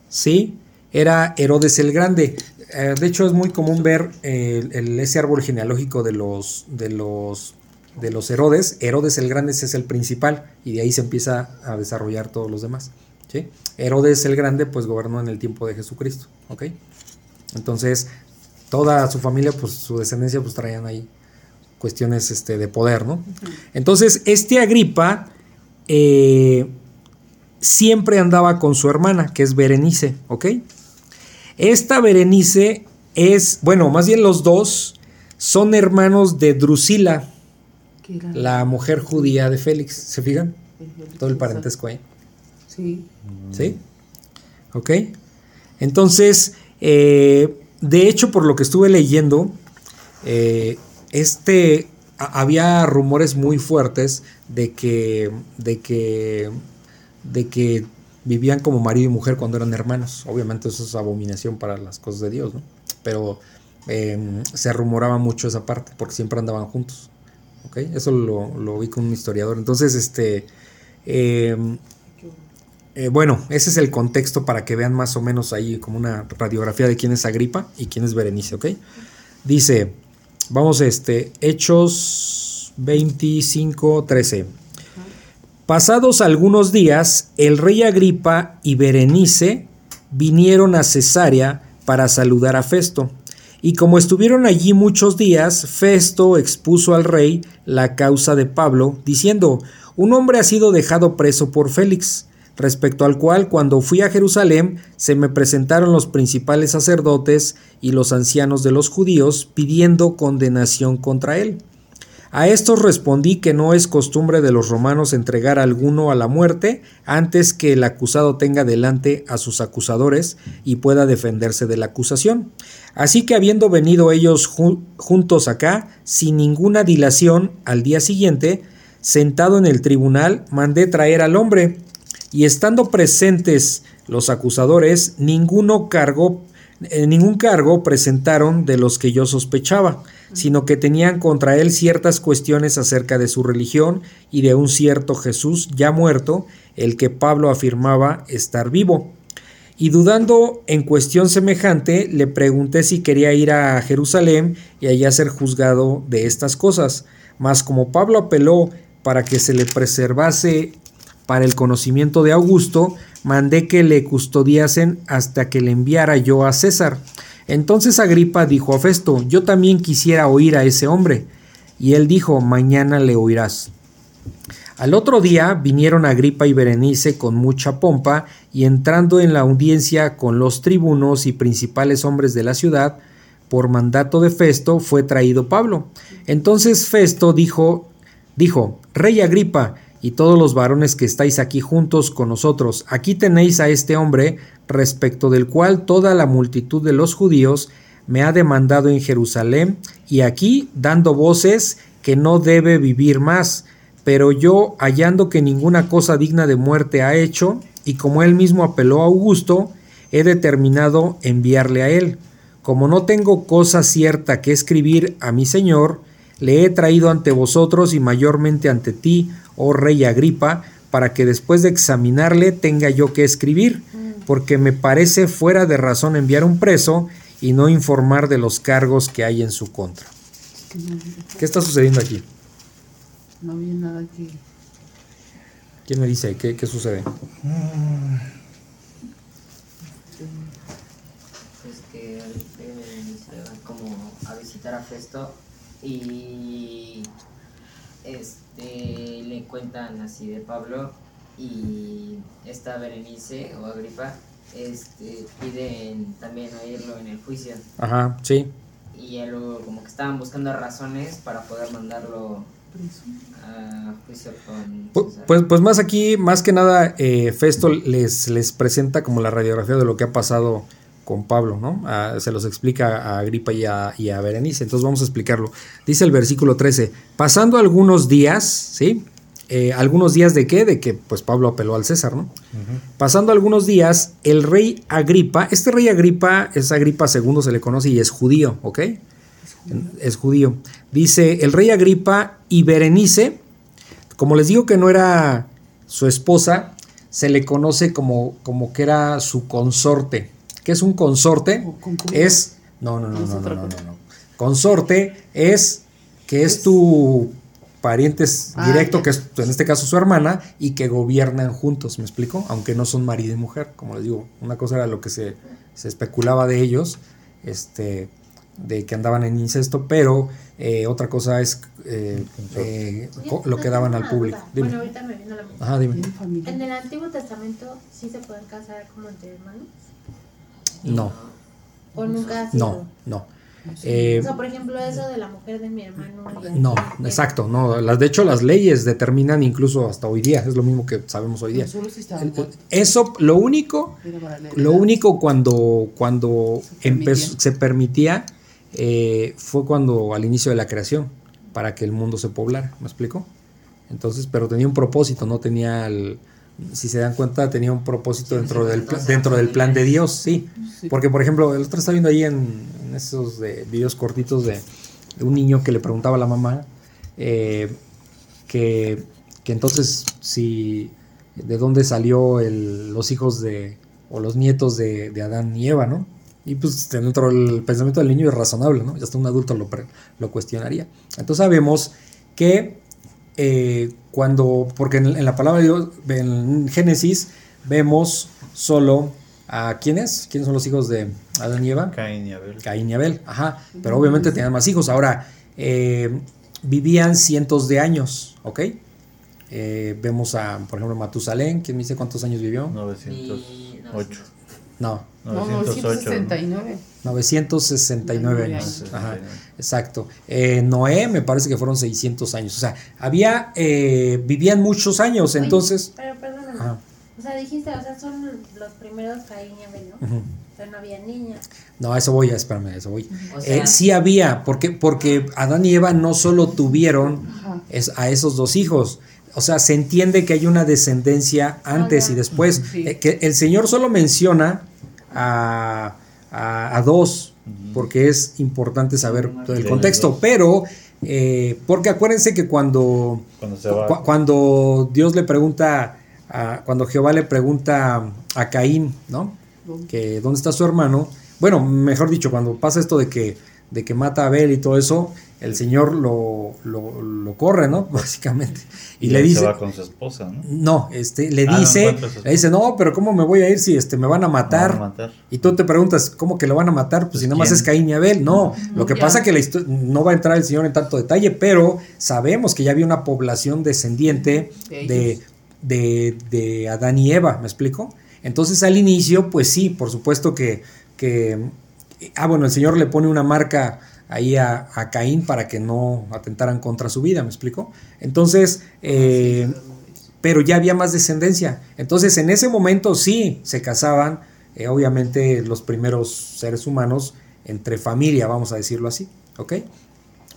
[SPEAKER 1] ¿sí? Era Herodes el Grande. Eh, de hecho, es muy común ver el, ese árbol genealógico de los, de, los, de los Herodes. Herodes el Grande es el principal y de ahí se empieza a desarrollar todos los demás. ¿sí? Herodes el Grande pues gobernó en el tiempo de Jesucristo. ¿ok? Entonces, toda su familia, pues su descendencia, pues traían ahí cuestiones este, de poder, ¿no? Entonces, este Agripa eh, siempre andaba con su hermana, que es Berenice, ¿ok? Esta Berenice es, bueno, más bien los dos son hermanos de Drusila, la mujer judía de Félix. ¿Se fijan? Todo el parentesco ahí.
[SPEAKER 2] Sí.
[SPEAKER 1] ¿Sí? ¿Ok? Entonces, eh, de hecho, por lo que estuve leyendo, eh, este, había rumores muy fuertes de que, de que, de que vivían como marido y mujer cuando eran hermanos. Obviamente eso es abominación para las cosas de Dios, ¿no? Pero em, se rumoraba mucho esa parte, porque siempre andaban juntos. ¿Ok? Eso lo, vi con un historiador. Entonces, este... Em, eh, bueno, ese es el contexto para que vean más o menos ahí como una radiografía de quién es Agripa y quién es Berenice, ¿ok? Dice, vamos, este, Hechos 25, 13. Pasados algunos días, el rey Agripa y Berenice vinieron a Cesarea para saludar a Festo. Y como estuvieron allí muchos días, Festo expuso al rey la causa de Pablo, diciendo, un hombre ha sido dejado preso por Félix, respecto al cual cuando fui a Jerusalén se me presentaron los principales sacerdotes y los ancianos de los judíos pidiendo condenación contra él. A estos respondí que no es costumbre de los romanos entregar a alguno a la muerte antes que el acusado tenga delante a sus acusadores y pueda defenderse de la acusación. Así que habiendo venido ellos juntos acá, sin ninguna dilación, al día siguiente, sentado en el tribunal, mandé traer al hombre, y estando presentes los acusadores, ninguno cargó, eh, ningún cargo presentaron de los que yo sospechaba sino que tenían contra él ciertas cuestiones acerca de su religión y de un cierto Jesús ya muerto, el que Pablo afirmaba estar vivo. Y dudando en cuestión semejante, le pregunté si quería ir a Jerusalén y allá ser juzgado de estas cosas. Mas como Pablo apeló para que se le preservase para el conocimiento de Augusto, mandé que le custodiasen hasta que le enviara yo a César. Entonces Agripa dijo a Festo, yo también quisiera oír a ese hombre. Y él dijo, mañana le oirás. Al otro día vinieron Agripa y Berenice con mucha pompa, y entrando en la audiencia con los tribunos y principales hombres de la ciudad, por mandato de Festo fue traído Pablo. Entonces Festo dijo, dijo, Rey Agripa, y todos los varones que estáis aquí juntos con nosotros, aquí tenéis a este hombre, respecto del cual toda la multitud de los judíos me ha demandado en Jerusalén, y aquí dando voces que no debe vivir más, pero yo, hallando que ninguna cosa digna de muerte ha hecho, y como él mismo apeló a Augusto, he determinado enviarle a él. Como no tengo cosa cierta que escribir a mi Señor, le he traído ante vosotros y mayormente ante ti, oh rey Agripa, para que después de examinarle tenga yo que escribir, porque me parece fuera de razón enviar un preso y no informar de los cargos que hay en su contra. ¿Qué está sucediendo aquí?
[SPEAKER 2] No había nada que...
[SPEAKER 1] ¿Quién me dice? ¿Qué, qué sucede?
[SPEAKER 5] Pues que se va como a visitar a Festo y este le cuentan así de Pablo y esta Berenice o Agripa este, piden también oírlo en el juicio.
[SPEAKER 1] Ajá, sí.
[SPEAKER 5] Y luego como que estaban buscando razones para poder mandarlo a juicio con...
[SPEAKER 1] Pues, pues, más aquí, más que nada, eh, Festo les, les presenta como la radiografía de lo que ha pasado con Pablo, ¿no? Ah, se los explica a Agripa y a, y a Berenice. Entonces vamos a explicarlo. Dice el versículo 13, pasando algunos días, ¿sí? Eh, algunos días de qué? De que pues Pablo apeló al César, ¿no? Pasando algunos días, el rey Agripa, este rey Agripa es Agripa II, se le conoce y es judío, ¿ok? Es judío. Dice el rey Agripa y Berenice, como les digo que no era su esposa, se le conoce como, como que era su consorte. ¿Qué es un consorte? Es. No, no, no, no, no, no, no. Consorte es que es tu pariente ah, directo, que es en este caso su hermana, y que gobiernan juntos, ¿me explico? Aunque no son marido y mujer, como les digo, una cosa era lo que se, especulaba de ellos, este, de que andaban en incesto, pero eh, otra cosa es eh, eh, lo que daban al público.
[SPEAKER 3] Bueno, ahorita me viene la Ajá, dime. En el Antiguo Testamento sí se pueden casar como entre hermanos.
[SPEAKER 1] No.
[SPEAKER 3] ¿O nunca
[SPEAKER 1] No, no.
[SPEAKER 3] Eh, o sea, por ejemplo, eso de la mujer de mi hermano.
[SPEAKER 1] No, exacto, no. Las, de hecho, las leyes determinan incluso hasta hoy día, es lo mismo que sabemos hoy día. eso, lo único, lo único cuando, cuando se empezó, se permitía eh, fue cuando al inicio de la creación, para que el mundo se poblara, ¿me explico? Entonces, pero tenía un propósito, no tenía el si se dan cuenta, tenía un propósito dentro del, dentro del plan de Dios, sí. Porque, por ejemplo, el otro está viendo ahí en, esos de, videos cortitos de, un niño que le preguntaba a la mamá eh, que, entonces si de dónde salió los hijos de, o los nietos de, Adán y Eva, ¿no? Y pues dentro del pensamiento del niño es razonable, ¿no? Ya hasta un adulto lo, lo cuestionaría. Entonces sabemos que eh, cuando, porque en, la palabra de Dios, en Génesis, vemos solo a quiénes, quiénes son los hijos de Adán y Eva.
[SPEAKER 4] Caín y Abel.
[SPEAKER 1] Caín y Abel, ajá, pero obviamente tenían más hijos. Ahora, eh, vivían cientos de años, ¿ok? Eh, vemos a, por ejemplo, Matusalén, ¿quién me dice cuántos años vivió?
[SPEAKER 4] 908.
[SPEAKER 1] No.
[SPEAKER 2] 969.
[SPEAKER 1] 969 años. Ajá, exacto. Eh, Noé me parece que fueron 600 años. O sea, había, eh, vivían muchos años, entonces...
[SPEAKER 3] Pero perdóname. O sea, dijiste, o sea, son los primeros Caín y Abel, ¿no? Pero no había niñas.
[SPEAKER 1] No, a eso voy, espérame, a eso voy. Eh, sí había, porque, porque Adán y Eva no solo tuvieron a esos dos hijos, o sea, se entiende que hay una descendencia antes y después. Eh, que el Señor solo menciona a, dos, porque es importante saber todo el contexto, pero eh, porque acuérdense que cuando, cuando, Dios le pregunta, a, cuando Jehová le pregunta a Caín, ¿no? que dónde está su hermano. Bueno, mejor dicho, cuando pasa esto de que, de que mata a Abel y todo eso, el Señor lo, lo, corre, ¿no? <laughs> Básicamente. Y, le dice...
[SPEAKER 4] Se va con su esposa, ¿no?
[SPEAKER 1] No, este, le ah, dice, le dice, no, pero ¿cómo me voy a ir si este, me van a matar? Y tú te preguntas, ¿cómo que lo van a matar? Pues, si nada más es Caín y Abel. No, lo que pasa es que la no va a entrar el Señor en tanto detalle, pero sabemos que ya había una población descendiente de, de, de Adán y Eva, ¿me explico? Entonces al inicio, pues sí, por supuesto que, que ah, bueno, el Señor le pone una marca ahí a, Caín para que no atentaran contra su vida, ¿me explico? Entonces, eh, pero ya había más descendencia. Entonces, en ese momento sí se casaban, eh, obviamente, los primeros seres humanos entre familia, vamos a decirlo así, ¿ok?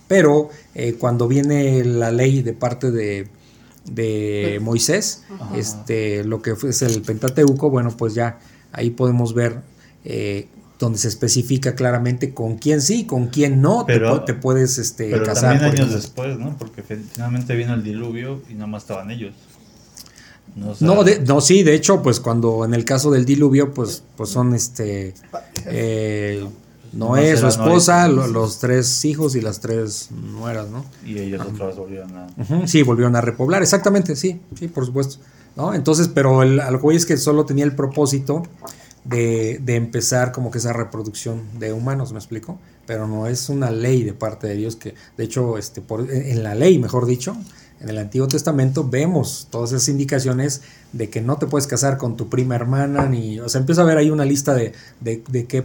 [SPEAKER 1] Pero eh, cuando viene la ley de parte de, de Moisés, este, lo que es el Pentateuco, bueno, pues ya ahí podemos ver donde se especifica claramente con quién sí, con quién no te, puedes este,
[SPEAKER 4] pero casar. También años después, ¿no? Porque finalmente vino el diluvio y más estaban ellos.
[SPEAKER 1] No, no, sí, de hecho, pues cuando en el caso del diluvio, pues, pues son este eh, Noé, su esposa, los tres hijos y las tres nueras, ¿no?
[SPEAKER 4] Y ellos otra vez volvieron a...
[SPEAKER 1] sí, volvieron a repoblar, exactamente, sí, sí, por supuesto. ¿no? Entonces, pero el, algo es que solo tenía el propósito de, de, empezar como que esa reproducción de humanos, ¿me explico? Pero no es una ley de parte de Dios que, de hecho, este, por, en la ley, mejor dicho, en el Antiguo Testamento vemos todas esas indicaciones de que no te puedes casar con tu prima hermana, ni, o sea, empieza a ver ahí una lista de, de, de qué,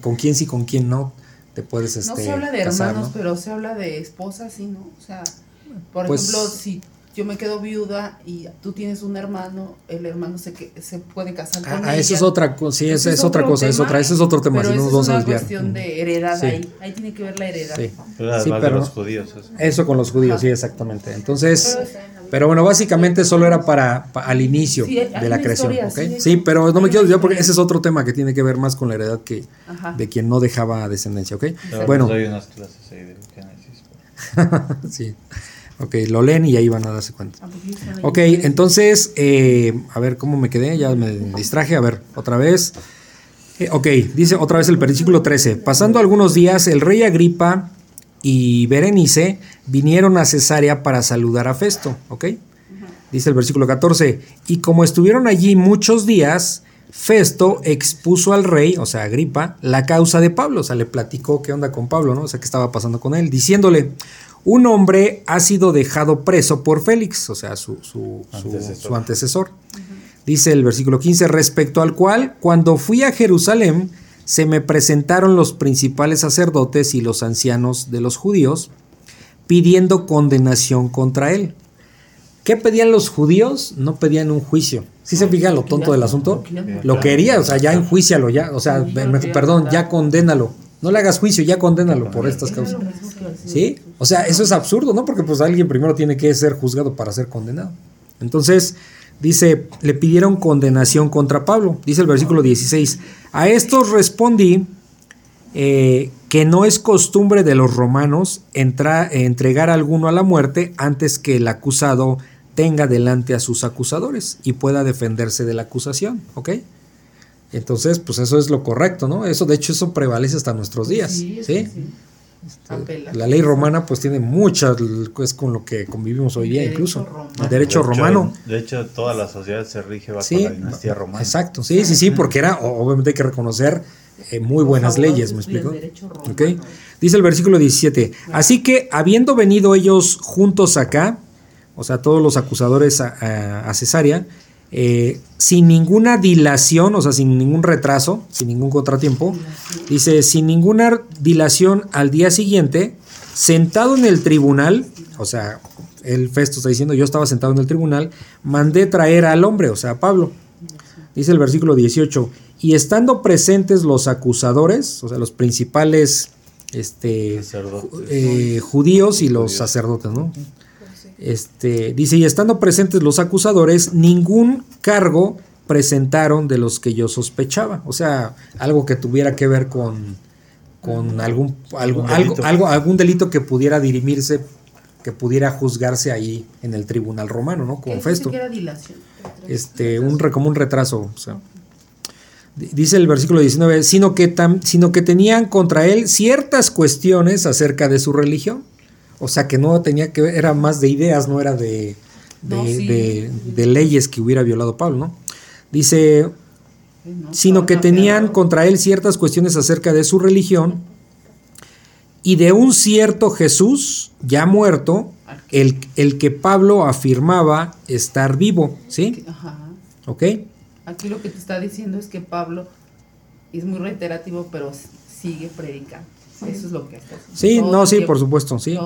[SPEAKER 1] con quién sí, con quién no te puedes este,
[SPEAKER 2] No se habla de hermanos, pero se habla de esposas, sí, ¿no? O sea, por pues ejemplo, si yo me quedo viuda y tú tienes un hermano, el hermano se, que, se puede casar con ah,
[SPEAKER 1] Eso es otra cosa, sí, esa es, otra cosa, es otra, ese es otro tema,
[SPEAKER 2] pero no es una cuestión de heredad ahí, ahí tiene que ver la heredad. Sí,
[SPEAKER 4] pero, los judíos.
[SPEAKER 1] Eso. con los judíos, sí, exactamente. Entonces, pero, bueno, básicamente solo era para, al inicio de la creación, Sí, pero no me quiero olvidar porque ese es otro tema que tiene que ver más con la heredad que de quien no dejaba descendencia, ¿ok? bueno. Pues hay unas clases ahí de Génesis. <laughs> sí. Ok, lo leen y ahí van a darse cuenta. Ok, entonces, eh, a ver cómo me quedé, ya me distraje, a ver, otra vez. Eh, ok, dice otra vez el versículo 13. Pasando algunos días, el rey Agripa y Berenice vinieron a Cesarea para saludar a Festo, ¿ok? Dice el versículo 14. Y como estuvieron allí muchos días, Festo expuso al rey, o sea, Agripa, la causa de Pablo, o sea, le platicó qué onda con Pablo, ¿no? O sea, qué estaba pasando con él, diciéndole, un hombre ha sido dejado preso por Félix, o sea, su, antecesor. Dice el versículo 15, respecto al cual, cuando fui a Jerusalén, se me presentaron los principales sacerdotes y los ancianos de los judíos, pidiendo condenación contra él. ¿Qué pedían los judíos? No pedían un juicio. ¿Sí se fija lo tonto del asunto? Lo quería, o sea, ya enjuicialo, ya, o sea, perdón, ya condénalo. No le hagas juicio, ya condénalo por estas causas. ¿Sí? O sea, eso es absurdo, ¿no? Porque pues alguien primero tiene que ser juzgado para ser condenado. Entonces, dice, le pidieron condenación contra Pablo. Dice el versículo 16. A estos respondí eh, que no es costumbre de los romanos entregar a alguno a la muerte antes que el acusado tenga delante a sus acusadores y pueda defenderse de la acusación, ¿ok? Entonces, pues eso es lo correcto, ¿no? Eso, de hecho, eso prevalece hasta nuestros días, ¿sí? ¿sí? Este, la ley romana pues tiene muchas, es con lo que convivimos hoy día incluso. El derecho romano.
[SPEAKER 4] De hecho, toda la sociedad se rige bajo la dinastía romana.
[SPEAKER 1] Exacto, sí, sí, sí, porque era, obviamente hay que reconocer eh, muy buenas leyes, ¿me explico? Okay. Dice el versículo 17, así que habiendo venido ellos juntos acá, o sea, todos los acusadores a, a Cesarea, eh, sin ninguna dilación, o sea, sin ningún retraso, sin ningún contratiempo. Dice, sin ninguna dilación al día siguiente, sentado en el tribunal, o sea, el Festo está diciendo, yo estaba sentado en el tribunal, mandé traer al hombre, o sea, a Pablo. Dice el versículo 18, y estando presentes los acusadores, o sea, los principales este, eh, judíos y los sacerdotes, ¿no? Este, dice, y estando presentes los acusadores, ningún cargo presentaron de los que yo sospechaba. O sea, algo que tuviera que ver con, con algún, algo, algo, algún delito que pudiera dirimirse, que pudiera juzgarse ahí en el tribunal romano, ¿no? Con Festo. Este, un, como un retraso. Dice el versículo 19, sino que, sino que tenían contra él ciertas cuestiones acerca de su religión. O sea que no tenía que ver, era más de ideas, no era de, de, leyes que hubiera violado Pablo, ¿no? Dice, sino que tenían contra él ciertas cuestiones acerca de su religión y de un cierto Jesús ya muerto, el, el que Pablo afirmaba estar vivo, ¿sí? Ajá. ¿Ok?
[SPEAKER 2] Aquí lo que te está diciendo es que Pablo es muy reiterativo, pero sigue predicando. Eso es lo que.
[SPEAKER 1] Sí, no, sí, por supuesto, sí.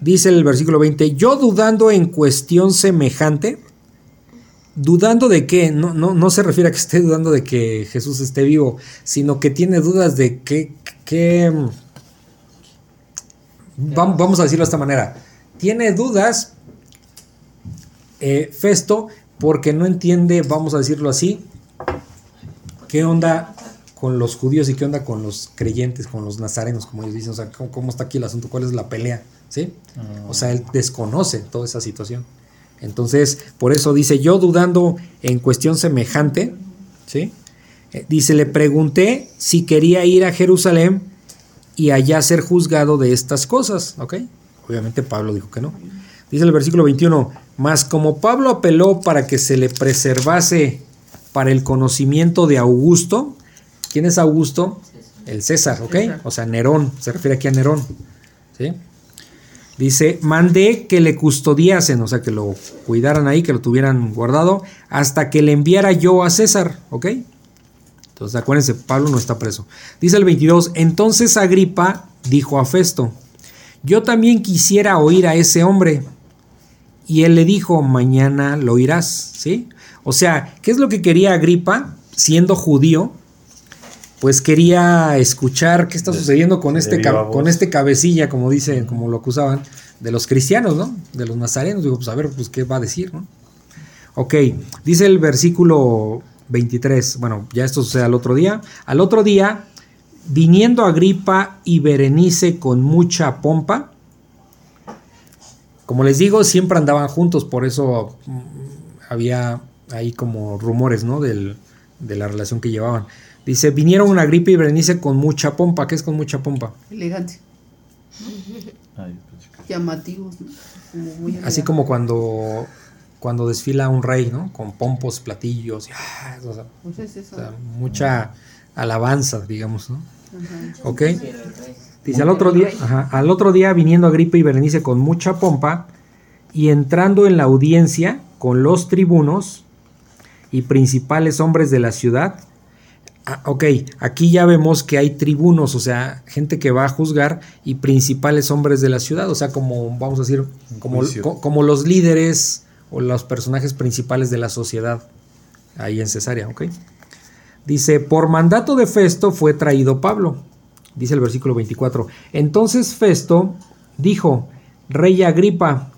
[SPEAKER 1] Dice el versículo 20, yo dudando en cuestión semejante, dudando de qué, no, no, no se refiere a que esté dudando de que Jesús esté vivo, sino que tiene dudas de qué, qué vamos a decirlo de esta manera, tiene dudas eh, Festo porque no entiende, vamos a decirlo así, qué onda con los judíos y qué onda con los creyentes, con los nazarenos, como ellos dicen, o sea, cómo, está aquí el asunto, cuál es la pelea, ¿sí? O sea, él desconoce toda esa situación. Entonces, por eso dice, yo dudando en cuestión semejante, ¿sí? Eh, dice, le pregunté si quería ir a Jerusalén y allá ser juzgado de estas cosas, ¿ok? Obviamente Pablo dijo que no. Dice el versículo 21, mas como Pablo apeló para que se le preservase para el conocimiento de Augusto, ¿quién es Augusto? El César, ¿ok? O sea, Nerón, se refiere aquí a Nerón, ¿sí? Dice, mandé que le custodiasen, o sea, que lo cuidaran ahí, que lo tuvieran guardado, hasta que le enviara yo a César, ¿ok? Entonces, acuérdense, Pablo no está preso. Dice el 22, entonces Agripa dijo a Festo, yo también quisiera oír a ese hombre. Y él le dijo, mañana lo oirás, ¿sí? O sea, ¿qué es lo que quería Agripa, siendo judío? Pues quería escuchar qué está sucediendo con este, con este cabecilla, como dicen, como lo acusaban, de los cristianos, ¿no? De los nazarenos. Digo, pues a ver, pues qué va a decir, ¿no? Ok, dice el versículo 23. Bueno, ya esto sucede al otro día. Al otro día, viniendo Agripa y Berenice con mucha pompa. Como les digo, siempre andaban juntos, por eso mm, había ahí como rumores, ¿no? de la relación que llevaban. Dice, vinieron Agripa y Berenice con mucha pompa. ¿Qué es con mucha pompa?
[SPEAKER 2] Elegante. Llamativos,
[SPEAKER 1] Así como cuando cuando desfila un rey, ¿no? Con pompos, platillos, ah, pues mucha alabanza, digamos, ¿no? ¿Ok? Dice al otro día, al otro día viniendo Agripa y Berenice con mucha pompa y entrando en la audiencia con los tribunos y principales hombres de la ciudad. Ah, ok, aquí ya vemos que hay tribunos, o sea, gente que va a juzgar y principales hombres de la ciudad, o sea, como, vamos a decir, como, como los líderes o los personajes principales de la sociedad ahí en Cesarea, ¿ok? Dice, por mandato de Festo fue traído Pablo, dice el versículo 24. Entonces Festo dijo, Rey Agripa,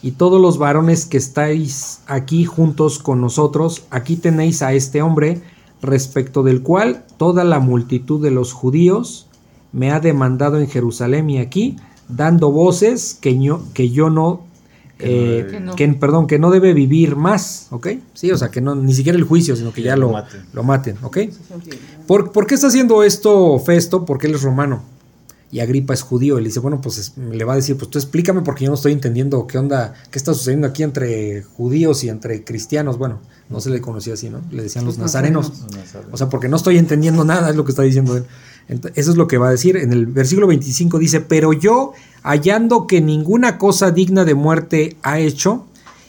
[SPEAKER 1] y todos los varones que estáis aquí juntos con nosotros, aquí tenéis a este hombre, respecto del cual toda la multitud de los judíos me ha demandado en Jerusalén y aquí, dando voces que yo, que yo no que, eh, perdón, que no debe vivir más, ¿ok? Sí, o sea, que no, ni siquiera el juicio, sino que ya lo, lo maten, ¿ok? ¿Por, qué está haciendo esto Festo? Porque él es romano y Agripa es judío. Y le dice, bueno, pues le va a decir, pues tú explícame porque yo no estoy entendiendo qué onda, qué está sucediendo aquí entre judíos y entre cristianos. Bueno, no se le conocía así, ¿no? Le decían los nazarenos. O sea, porque no estoy entendiendo nada, es lo que está diciendo él. Eso es lo que va a decir. En el versículo 25 dice, pero yo, hallando que ninguna cosa digna de muerte ha hecho,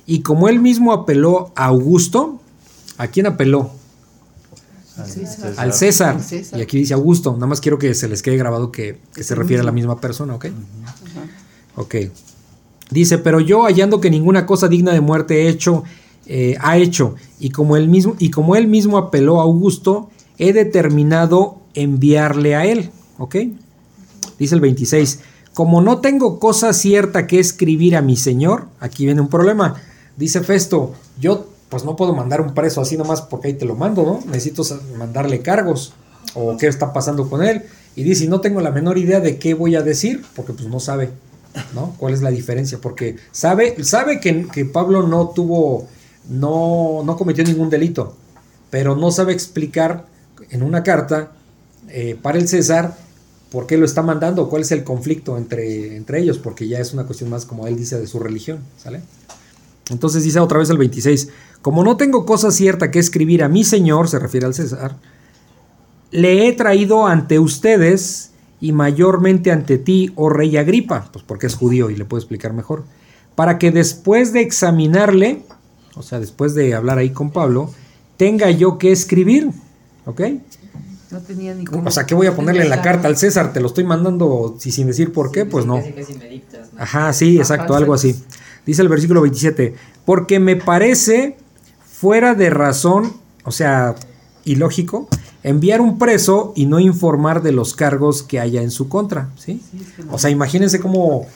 [SPEAKER 1] y como él mismo apeló a Augusto, ¿a quién apeló? Al César. Y aquí dice Augusto. Nada más quiero que se les quede grabado que, se refiere a la misma persona, ¿ok? Ok. Dice, pero yo hallando que ninguna cosa digna de muerte he hecho, eh, ha hecho, y como, él mismo, y como él mismo apeló a Augusto, he determinado enviarle a él. ¿Ok? Dice el 26. Como no tengo cosa cierta que escribir a mi señor, aquí viene un problema. Dice Festo, yo pues no puedo mandar un preso así nomás porque ahí te lo mando, ¿no? Necesito mandarle cargos o qué está pasando con él. Y dice, no tengo la menor idea de qué voy a decir, porque pues no sabe, ¿no? ¿Cuál es la diferencia? Porque sabe, sabe que, que Pablo no tuvo, no, no cometió ningún delito, pero no sabe explicar en una carta eh, para el César por qué lo está mandando, cuál es el conflicto entre, entre ellos, porque ya es una cuestión más, como él dice, de su religión, ¿sale? Entonces dice otra vez el 26, como no tengo cosa cierta que escribir a mi Señor, se refiere al César, le he traído ante ustedes y mayormente ante ti, oh rey Agripa, pues porque es judío y le puedo explicar mejor, para que después de examinarle, o sea, después de hablar ahí con Pablo, tenga yo que escribir, ¿ok? No tenía ni O sea, ¿qué voy a ponerle en la carta al César? Te lo estoy mandando y sin decir por qué, pues no. Ajá, sí, exacto, algo así. Dice el versículo 27, porque me parece fuera de razón, o sea, ilógico, enviar un preso y no informar de los cargos que haya en su contra, ¿sí? O sea, imagínense cómo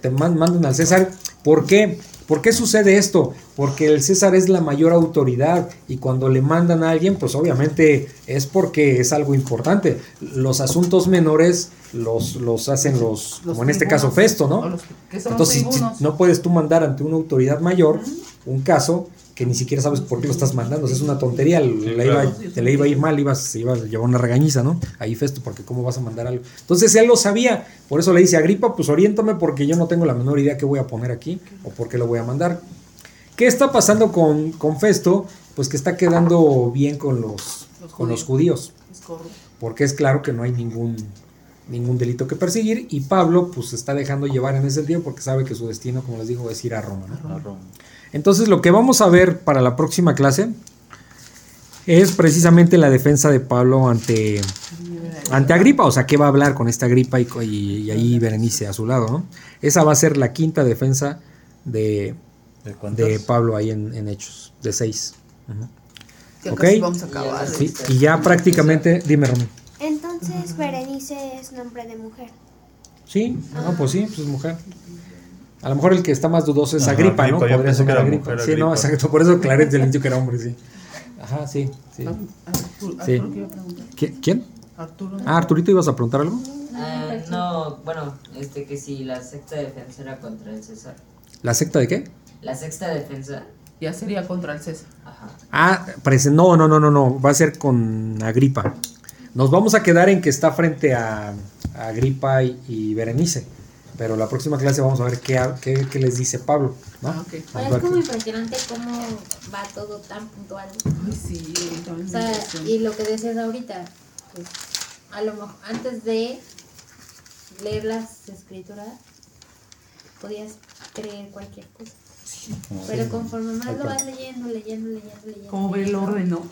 [SPEAKER 1] te mandan al César, ¿por qué? ¿Por qué sucede esto? Porque el César es la mayor autoridad y cuando le mandan a alguien, pues obviamente es porque es algo importante. Los asuntos menores los, los hacen los, como en este caso Festo, ¿no? Entonces, no puedes tú mandar ante una autoridad mayor un caso que ni siquiera sabes por qué lo estás mandando. es una tontería, le iba, te le iba a ir mal, ibas, iba a llevar una regañiza, ¿no? Ahí Festo, porque cómo vas a mandar algo. Entonces él lo sabía, por eso le dice, Agripa, pues oriéntame porque yo no tengo la menor idea qué voy a poner aquí o por qué lo voy a mandar. ¿Qué está pasando con, con Festo? Pues que está quedando bien con los, con los judíos. Porque es claro que no hay ningún, ningún delito que perseguir y Pablo pues se está dejando llevar en ese sentido porque sabe que su destino, como les digo, es ir a Roma. A Roma. Entonces lo que vamos a ver para la próxima clase es precisamente la defensa de Pablo ante, ante Agripa, o sea, qué va a hablar con esta Agripa y, ahí Berenice a su lado, ¿no? Esa va a ser la quinta defensa de, ¿De, Pablo ahí en, Hechos, de seis. ¿Ok? Vamos a acabar. y ya prácticamente, dime Romy.
[SPEAKER 6] Entonces Berenice es nombre de mujer.
[SPEAKER 1] Sí, no, pues sí, pues es mujer. A lo mejor el que está más dudoso es Agripa, ¿no? Podría ser Agripa. Sí, no, exacto. Por eso Clarence le dicho que era hombre, sí. Ajá, sí, sí. sí. ¿Quién? Arturo. Ah, Arturito, ¿ibas a preguntar algo?
[SPEAKER 5] Ah, no, bueno, este que si la sexta defensa era contra el César.
[SPEAKER 1] ¿La secta de qué?
[SPEAKER 5] La sexta defensa.
[SPEAKER 2] Ya sería contra el César.
[SPEAKER 1] Ajá. Ah, parece, no, no, no, no, no, va a ser con Agripa. Nos vamos a quedar en que está frente a, Agripa y Berenice. Pero la próxima clase vamos a ver qué, qué, qué les dice Pablo. ¿no?
[SPEAKER 3] Ah, okay. es como impresionante cómo va todo tan puntual. sí, o sea, y lo que decías ahorita, pues, a lo mejor antes de leer las escrituras, podías creer cualquier cosa. Pero conforme más lo vas leyendo, leyendo, leyendo, leyendo.
[SPEAKER 2] Como ver el orden, ¿no?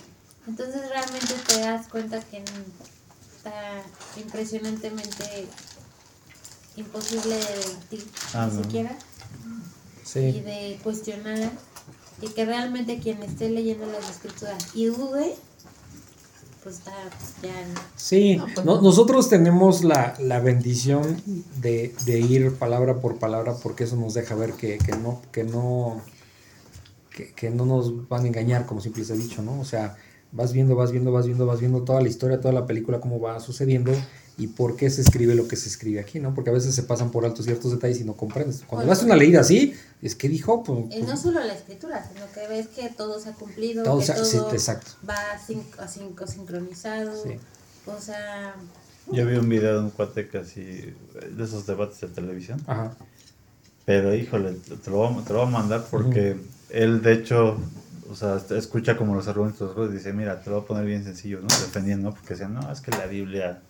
[SPEAKER 3] Entonces realmente te das cuenta que está impresionantemente imposible de debatir ah, ni siquiera. Y de cuestionar y que realmente quien esté leyendo las escrituras y dude pues está ya
[SPEAKER 1] sí pues nosotros tenemos la, bendición de, ir palabra por palabra porque eso nos deja ver que, no que no que, no nos van a engañar como siempre les he dicho no o sea vas viendo vas viendo vas viendo vas viendo toda la historia toda la película cómo va sucediendo y por qué se escribe lo que se escribe aquí, ¿no? Porque a veces se pasan por alto ciertos detalles y no comprendes. Cuando das una leída así, es que dijo, pues...
[SPEAKER 3] Y no pues solo la escritura, sino que ves que todo se ha cumplido, todo, que todo exacto. va sincronizado, o sea...
[SPEAKER 4] Yo vi un video de un cuate casi de esos debates de televisión. Ajá. Pero híjole, te lo voy, te lo voy a mandar porque él de hecho, o sea, escucha como los argumentos y dice, mira, te lo voy a poner bien sencillo, ¿no? Defendiendo, porque decían, no, es que la Biblia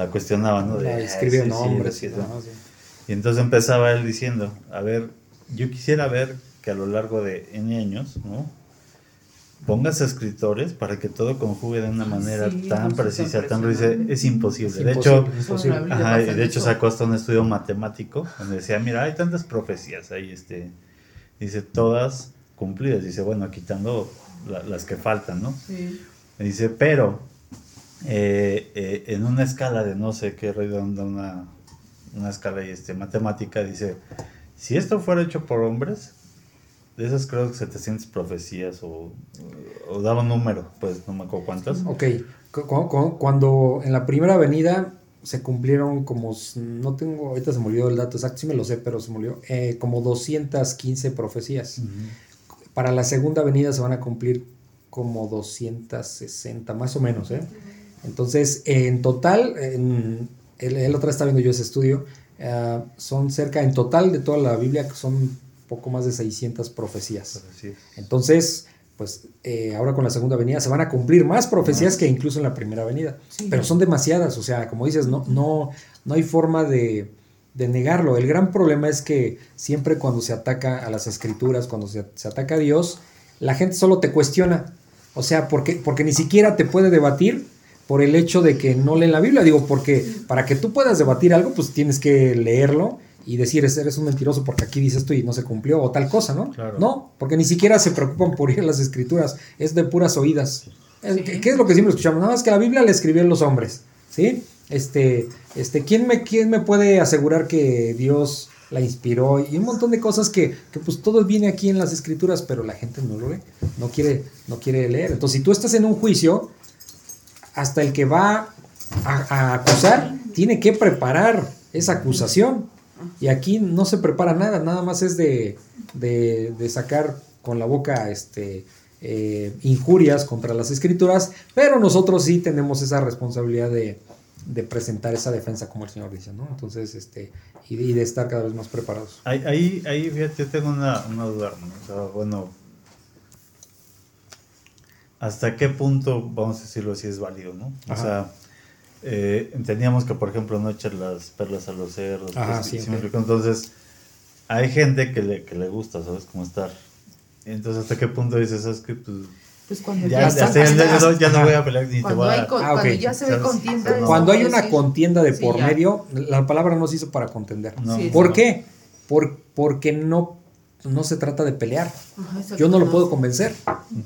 [SPEAKER 4] la cuestionaba, ¿no? De, escribir nombres. y entonces empezaba él diciendo, a ver, yo quisiera ver que a lo largo de N años, ¿no? Pongas escritores para que todo conjugue de una manera tan precisa, tan precisa, es imposible. de hecho, de hecho sacó hasta un estudio matemático donde decía, mira, hay tantas profecías ahí, este, dice, todas cumplidas, dice, bueno, quitando las que faltan, ¿no? Sí. Dice, pero eh, eh, en una escala de no sé qué redonda, una, una escala este, matemática, dice, si esto fuera hecho por hombres, de esas creo que 700 profecías o, o daba un número, pues no me acuerdo cuántas.
[SPEAKER 1] Ok, cuando en la primera avenida se cumplieron como, no tengo, ahorita se me olvidó el dato exacto, sí me lo sé, pero se me olvidó, eh, como 215 profecías. Para la segunda avenida se van a cumplir como 260, más o menos, ¿eh? Entonces, en total, en, el, el otra está viendo yo ese estudio, eh, son cerca, en total de toda la Biblia, son poco más de 600 profecías. Entonces, pues eh, ahora con la segunda venida se van a cumplir más profecías que incluso en la primera venida. Pero son demasiadas, o sea, como dices, no, no, no hay forma de, de, negarlo. El gran problema es que siempre cuando se ataca a las escrituras, cuando se, se ataca a Dios, la gente solo te cuestiona. O sea, porque, porque ni siquiera te puede debatir por el hecho de que no leen la Biblia. Digo, porque para que tú puedas debatir algo, pues tienes que leerlo y decir, eres un mentiroso porque aquí dice esto y no se cumplió, o tal cosa, ¿no? No, porque ni siquiera se preocupan por ir a las escrituras, es de puras oídas. ¿Qué, es lo que siempre escuchamos? Nada más que la Biblia la escribieron los hombres, ¿sí? Este, este, ¿quién me, quién me puede asegurar que Dios la inspiró y un montón de cosas que, que, pues todo viene aquí en las escrituras, pero la gente no lo lee, no quiere, no quiere leer. Entonces, si tú estás en un juicio, hasta el que va a, acusar tiene que preparar esa acusación. Y aquí no se prepara nada, nada más es de, de, sacar con la boca este, eh, injurias contra las escrituras, pero nosotros sí tenemos esa responsabilidad de, de presentar esa defensa como el Señor dice, ¿no? Entonces, este, y de, estar cada vez más preparados.
[SPEAKER 4] Ahí, ahí, fíjate, yo tengo una, una duda, bueno, ¿hasta qué punto, vamos a decirlo así, es válido, ¿no? O sea, eh, entendíamos que, por ejemplo, no echar las perlas a los cerdos. Ajá, pues, Entonces, hay gente que le, que le gusta, ¿sabes? Cómo estar. Entonces, ¿hasta qué punto dices, sabes que pues, pues cuando ya, ya,
[SPEAKER 1] ya, no, voy a pelear ni te voy a... Ah, cuando ya se ve contienda. Cuando hay una contienda de por medio, la palabra no se hizo para contender. ¿Por qué? Por, porque no, no se trata de pelear. Yo no lo puedo convencer.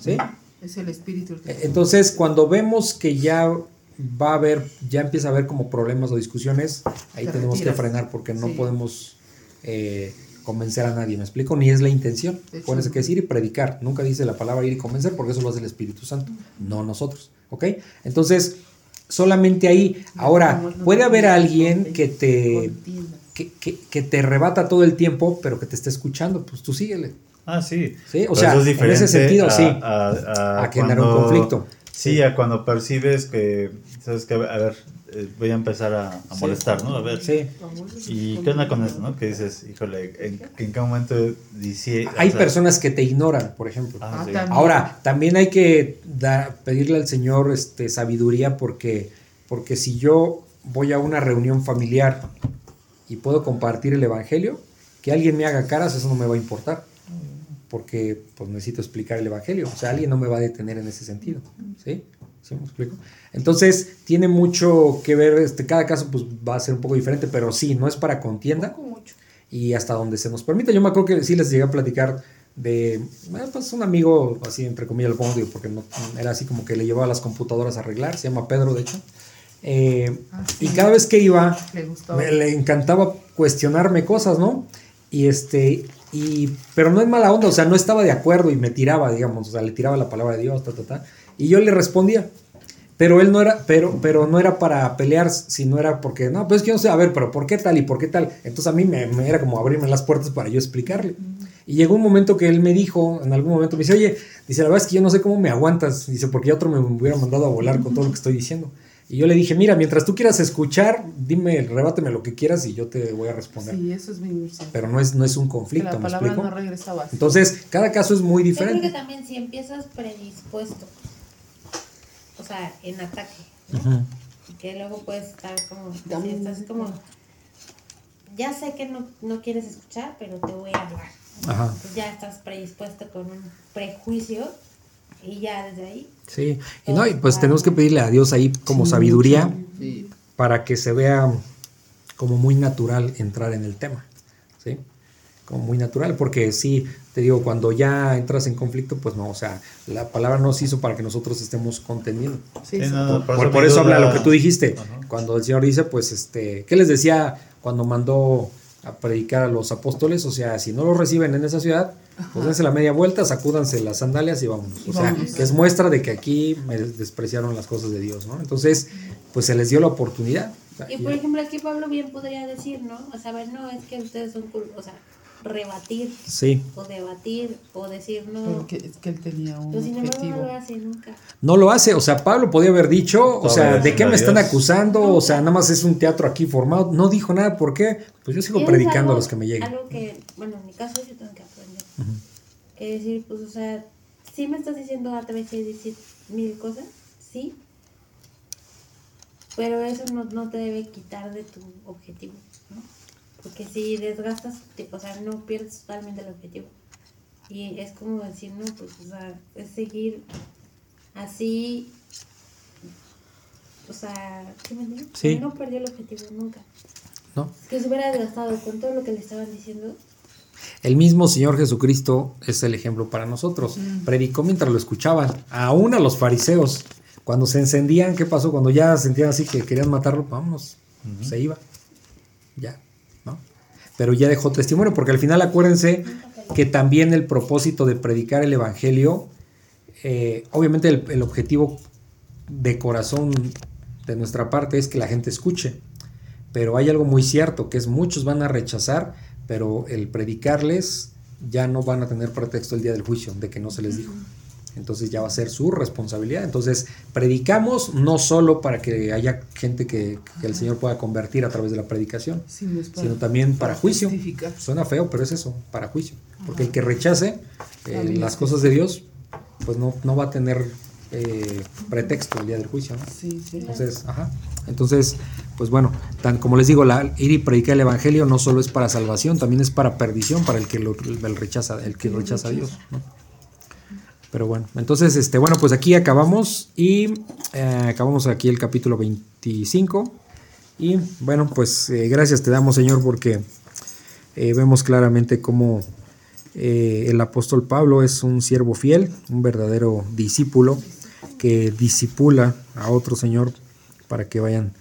[SPEAKER 1] ¿sí?
[SPEAKER 2] Es el espíritu.
[SPEAKER 1] E, entonces, cuando vemos que ya va a haber, ya empieza a haber como problemas o discusiones, ahí tenemos que frenar porque no podemos eh, convencer a nadie, ¿me explico? Ni es la intención. Pones que decir y predicar. Nunca dice la palabra ir y convencer porque eso lo hace el Espíritu Santo, no nosotros. ¿Ok? Entonces, solamente ahí. Ahora, puede haber alguien que te, que, te rebata todo el tiempo, pero que te esté escuchando. Pues tú síguele.
[SPEAKER 4] Ah, sí.
[SPEAKER 1] Sí, o sea, en ese sentido, sí. A,
[SPEAKER 4] a, generar un conflicto. Sí, a cuando percibes que, sabes que, a ver, eh, voy a empezar a, molestar, ¿no? A ver. Sí. ¿Y qué onda con eso, no? Que dices, híjole, ¿en, en qué momento dice...
[SPEAKER 1] Hay personas que te ignoran, por ejemplo. Ah, ah, Ahora, también hay que pedirle al Señor este, sabiduría porque, porque si yo voy a una reunión familiar y puedo compartir el Evangelio, que alguien me haga caras, eso no me va a importar porque pues necesito explicar el Evangelio. O sea, alguien no me va a detener en ese sentido. ¿Sí? ¿Sí me explico? Entonces, tiene mucho que ver, este, cada caso pues va a ser un poco diferente, pero sí, no es para contienda. Y hasta donde se nos permite. Yo me acuerdo que sí les llegué a platicar de, bueno, pues un amigo, así entre comillas lo pongo, porque no, era así como que le llevaba las computadoras a arreglar, se llama Pedro de hecho. Eh, ah, y cada vez que iba, me, le encantaba cuestionarme cosas, ¿no? Y este, y, pero no es mala onda, o sea, no estaba de acuerdo y me tiraba, digamos, o sea, le tiraba la palabra de Dios, ta, ta, ta. Y yo le respondía. Pero él no era, pero, pero no era para pelear, sino era porque, no, pues que yo no sé, a ver, pero ¿por qué tal y por qué tal? Entonces a mí me, era como abrirme las puertas para yo explicarle. Y llegó un momento que él me dijo, en algún momento me dice, oye, dice, la verdad es que yo no sé cómo me aguantas, dice, porque ya otro me hubiera mandado a volar con todo lo que estoy diciendo. Y yo le dije, mira, mientras tú quieras escuchar, dime, rebáteme lo que quieras y yo te voy a responder.
[SPEAKER 2] Sí, eso es muy
[SPEAKER 1] Pero no es, no es un conflicto. la palabra no regresa Entonces, cada caso es muy diferente. Yo
[SPEAKER 3] creo que también si empiezas predispuesto, o sea, en ataque, ¿no? Y que luego puedes estar como, si estás como, ya sé que no, no quieres escuchar, pero te voy a hablar. Ajá. ya estás predispuesto con un prejuicio y ya desde ahí.
[SPEAKER 1] Sí, y no, y pues tenemos que pedirle a Dios ahí como sabiduría para que se vea como muy natural entrar en el tema, ¿sí? Como muy natural, porque sí, te digo, cuando ya entras en conflicto, pues no, o sea, la palabra no se hizo para que nosotros estemos contendiendo. Sí, por, eso, habla lo que tú dijiste, cuando el Señor dice, pues, este, ¿qué les decía cuando mandó a predicar a los apóstoles? O sea, si no los reciben en esa ciudad, pues dense la media vuelta, sacúdanse las sandalias y vámonos. O sea, que es muestra de que aquí me despreciaron las cosas de Dios, ¿no? Entonces, pues se les dio la oportunidad.
[SPEAKER 3] Y por ejemplo, aquí Pablo bien podría decir, ¿no? O sea, no, es que ustedes son, o sea, rebatir
[SPEAKER 1] sí.
[SPEAKER 3] o debatir o decir no.
[SPEAKER 2] que él tenía un pues, objetivo.
[SPEAKER 3] No lo hace nunca.
[SPEAKER 1] No lo hace, o sea, Pablo podía haber dicho, o sea, ¿de qué me están acusando? O sea, nada más es un teatro aquí formado. No dijo nada, ¿por qué? Pues yo sigo predicando a los que me lleguen.
[SPEAKER 3] Algo que, bueno, en mi caso yo tengo que aprender. Que decir, pues, o sea, sí me estás diciendo a través de decir mil cosas, sí, pero eso no, no te debe quitar de tu objetivo. Porque si desgastas, o sea, no pierdes totalmente el objetivo. Y es como decir, no, pues, o sea, es seguir así, o sea, ¿sí me entiendes? Sí. No perdió el objetivo nunca.
[SPEAKER 1] ¿No?
[SPEAKER 3] Que se hubiera desgastado con todo lo que le estaban diciendo.
[SPEAKER 1] El mismo Señor Jesucristo es el ejemplo para nosotros. Mm. Predicó mientras lo escuchaban, aún a los fariseos. Cuando se encendían, ¿qué pasó? Cuando ya sentían así que querían matarlo, vámonos, se iba. Ya pero ya dejó testimonio, porque al final acuérdense que también el propósito de predicar el Evangelio, eh, obviamente el, objetivo de corazón de nuestra parte es que la gente escuche, pero hay algo muy cierto, que es muchos van a rechazar, pero el predicarles ya no van a tener pretexto el día del juicio de que no se les dijo entonces ya va a ser su responsabilidad. Entonces, predicamos no solo para que haya gente que, el Señor pueda convertir a través de la predicación, sino también para, juicio. Suena feo, pero es eso, para juicio. Porque el que rechace eh, las cosas de Dios, pues no, no va a tener eh, pretexto el día del juicio. Entonces, ajá. Entonces, pues bueno, tan como les digo, la, ir y predicar el evangelio no solo es para salvación, también es para perdición para el que lo el rechaza, el que rechaza a Dios. ¿no? Pero bueno, entonces, este, bueno, pues aquí acabamos y eh, acabamos aquí el capítulo 25. Y bueno, pues eh, gracias te damos, Señor, porque eh, vemos claramente cómo el apóstol Pablo es un siervo fiel, un verdadero discípulo que disipula a otro Señor para que vayan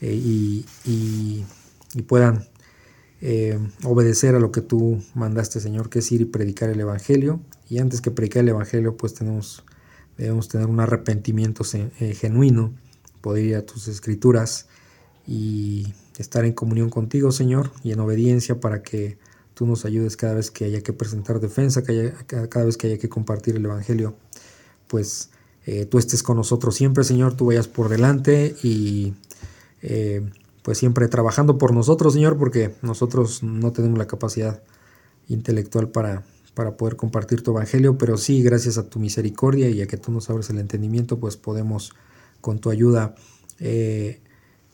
[SPEAKER 1] y, y, puedan obedecer a lo que tú mandaste, Señor, que es ir y predicar el Evangelio y antes que predicar el Evangelio, pues tenemos, debemos tener un arrepentimiento eh, genuino, poder ir a tus escrituras y estar en comunión contigo, Señor, y en obediencia para que tú nos ayudes cada vez que haya que presentar defensa, que cada vez que haya que compartir el Evangelio, pues eh, tú estés con nosotros siempre, Señor, tú vayas por delante y eh, pues siempre trabajando por nosotros, Señor, porque nosotros no tenemos la capacidad intelectual para para poder compartir tu evangelio, pero sí, gracias a tu misericordia y a que tú nos abres el entendimiento, pues podemos con tu ayuda eh,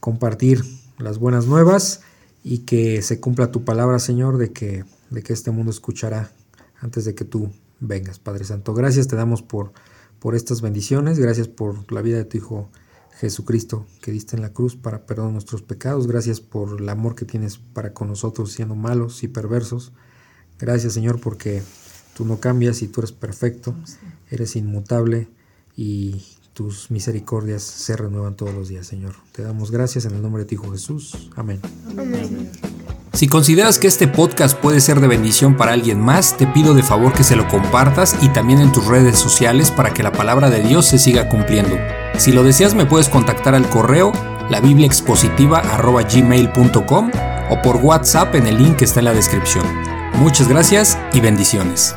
[SPEAKER 1] compartir las buenas nuevas y que se cumpla tu palabra, Señor, de que, de que este mundo escuchará antes de que tú vengas, Padre Santo. Gracias te damos por, por estas bendiciones, gracias por la vida de tu Hijo Jesucristo que diste en la cruz para perdonar nuestros pecados, gracias por el amor que tienes para con nosotros siendo malos y perversos. Gracias Señor porque tú no cambias y tú eres perfecto, eres inmutable y tus misericordias se renuevan todos los días, Señor. Te damos gracias en el nombre de tu Hijo Jesús. Amén. Si consideras que este podcast puede ser de bendición para alguien más, te pido de favor que se lo compartas y también en tus redes sociales para que la palabra de Dios se siga cumpliendo. Si lo deseas me puedes contactar al correo labibliaexpositiva.gmail.com o por WhatsApp en el link que está en la descripción. Muchas gracias y bendiciones.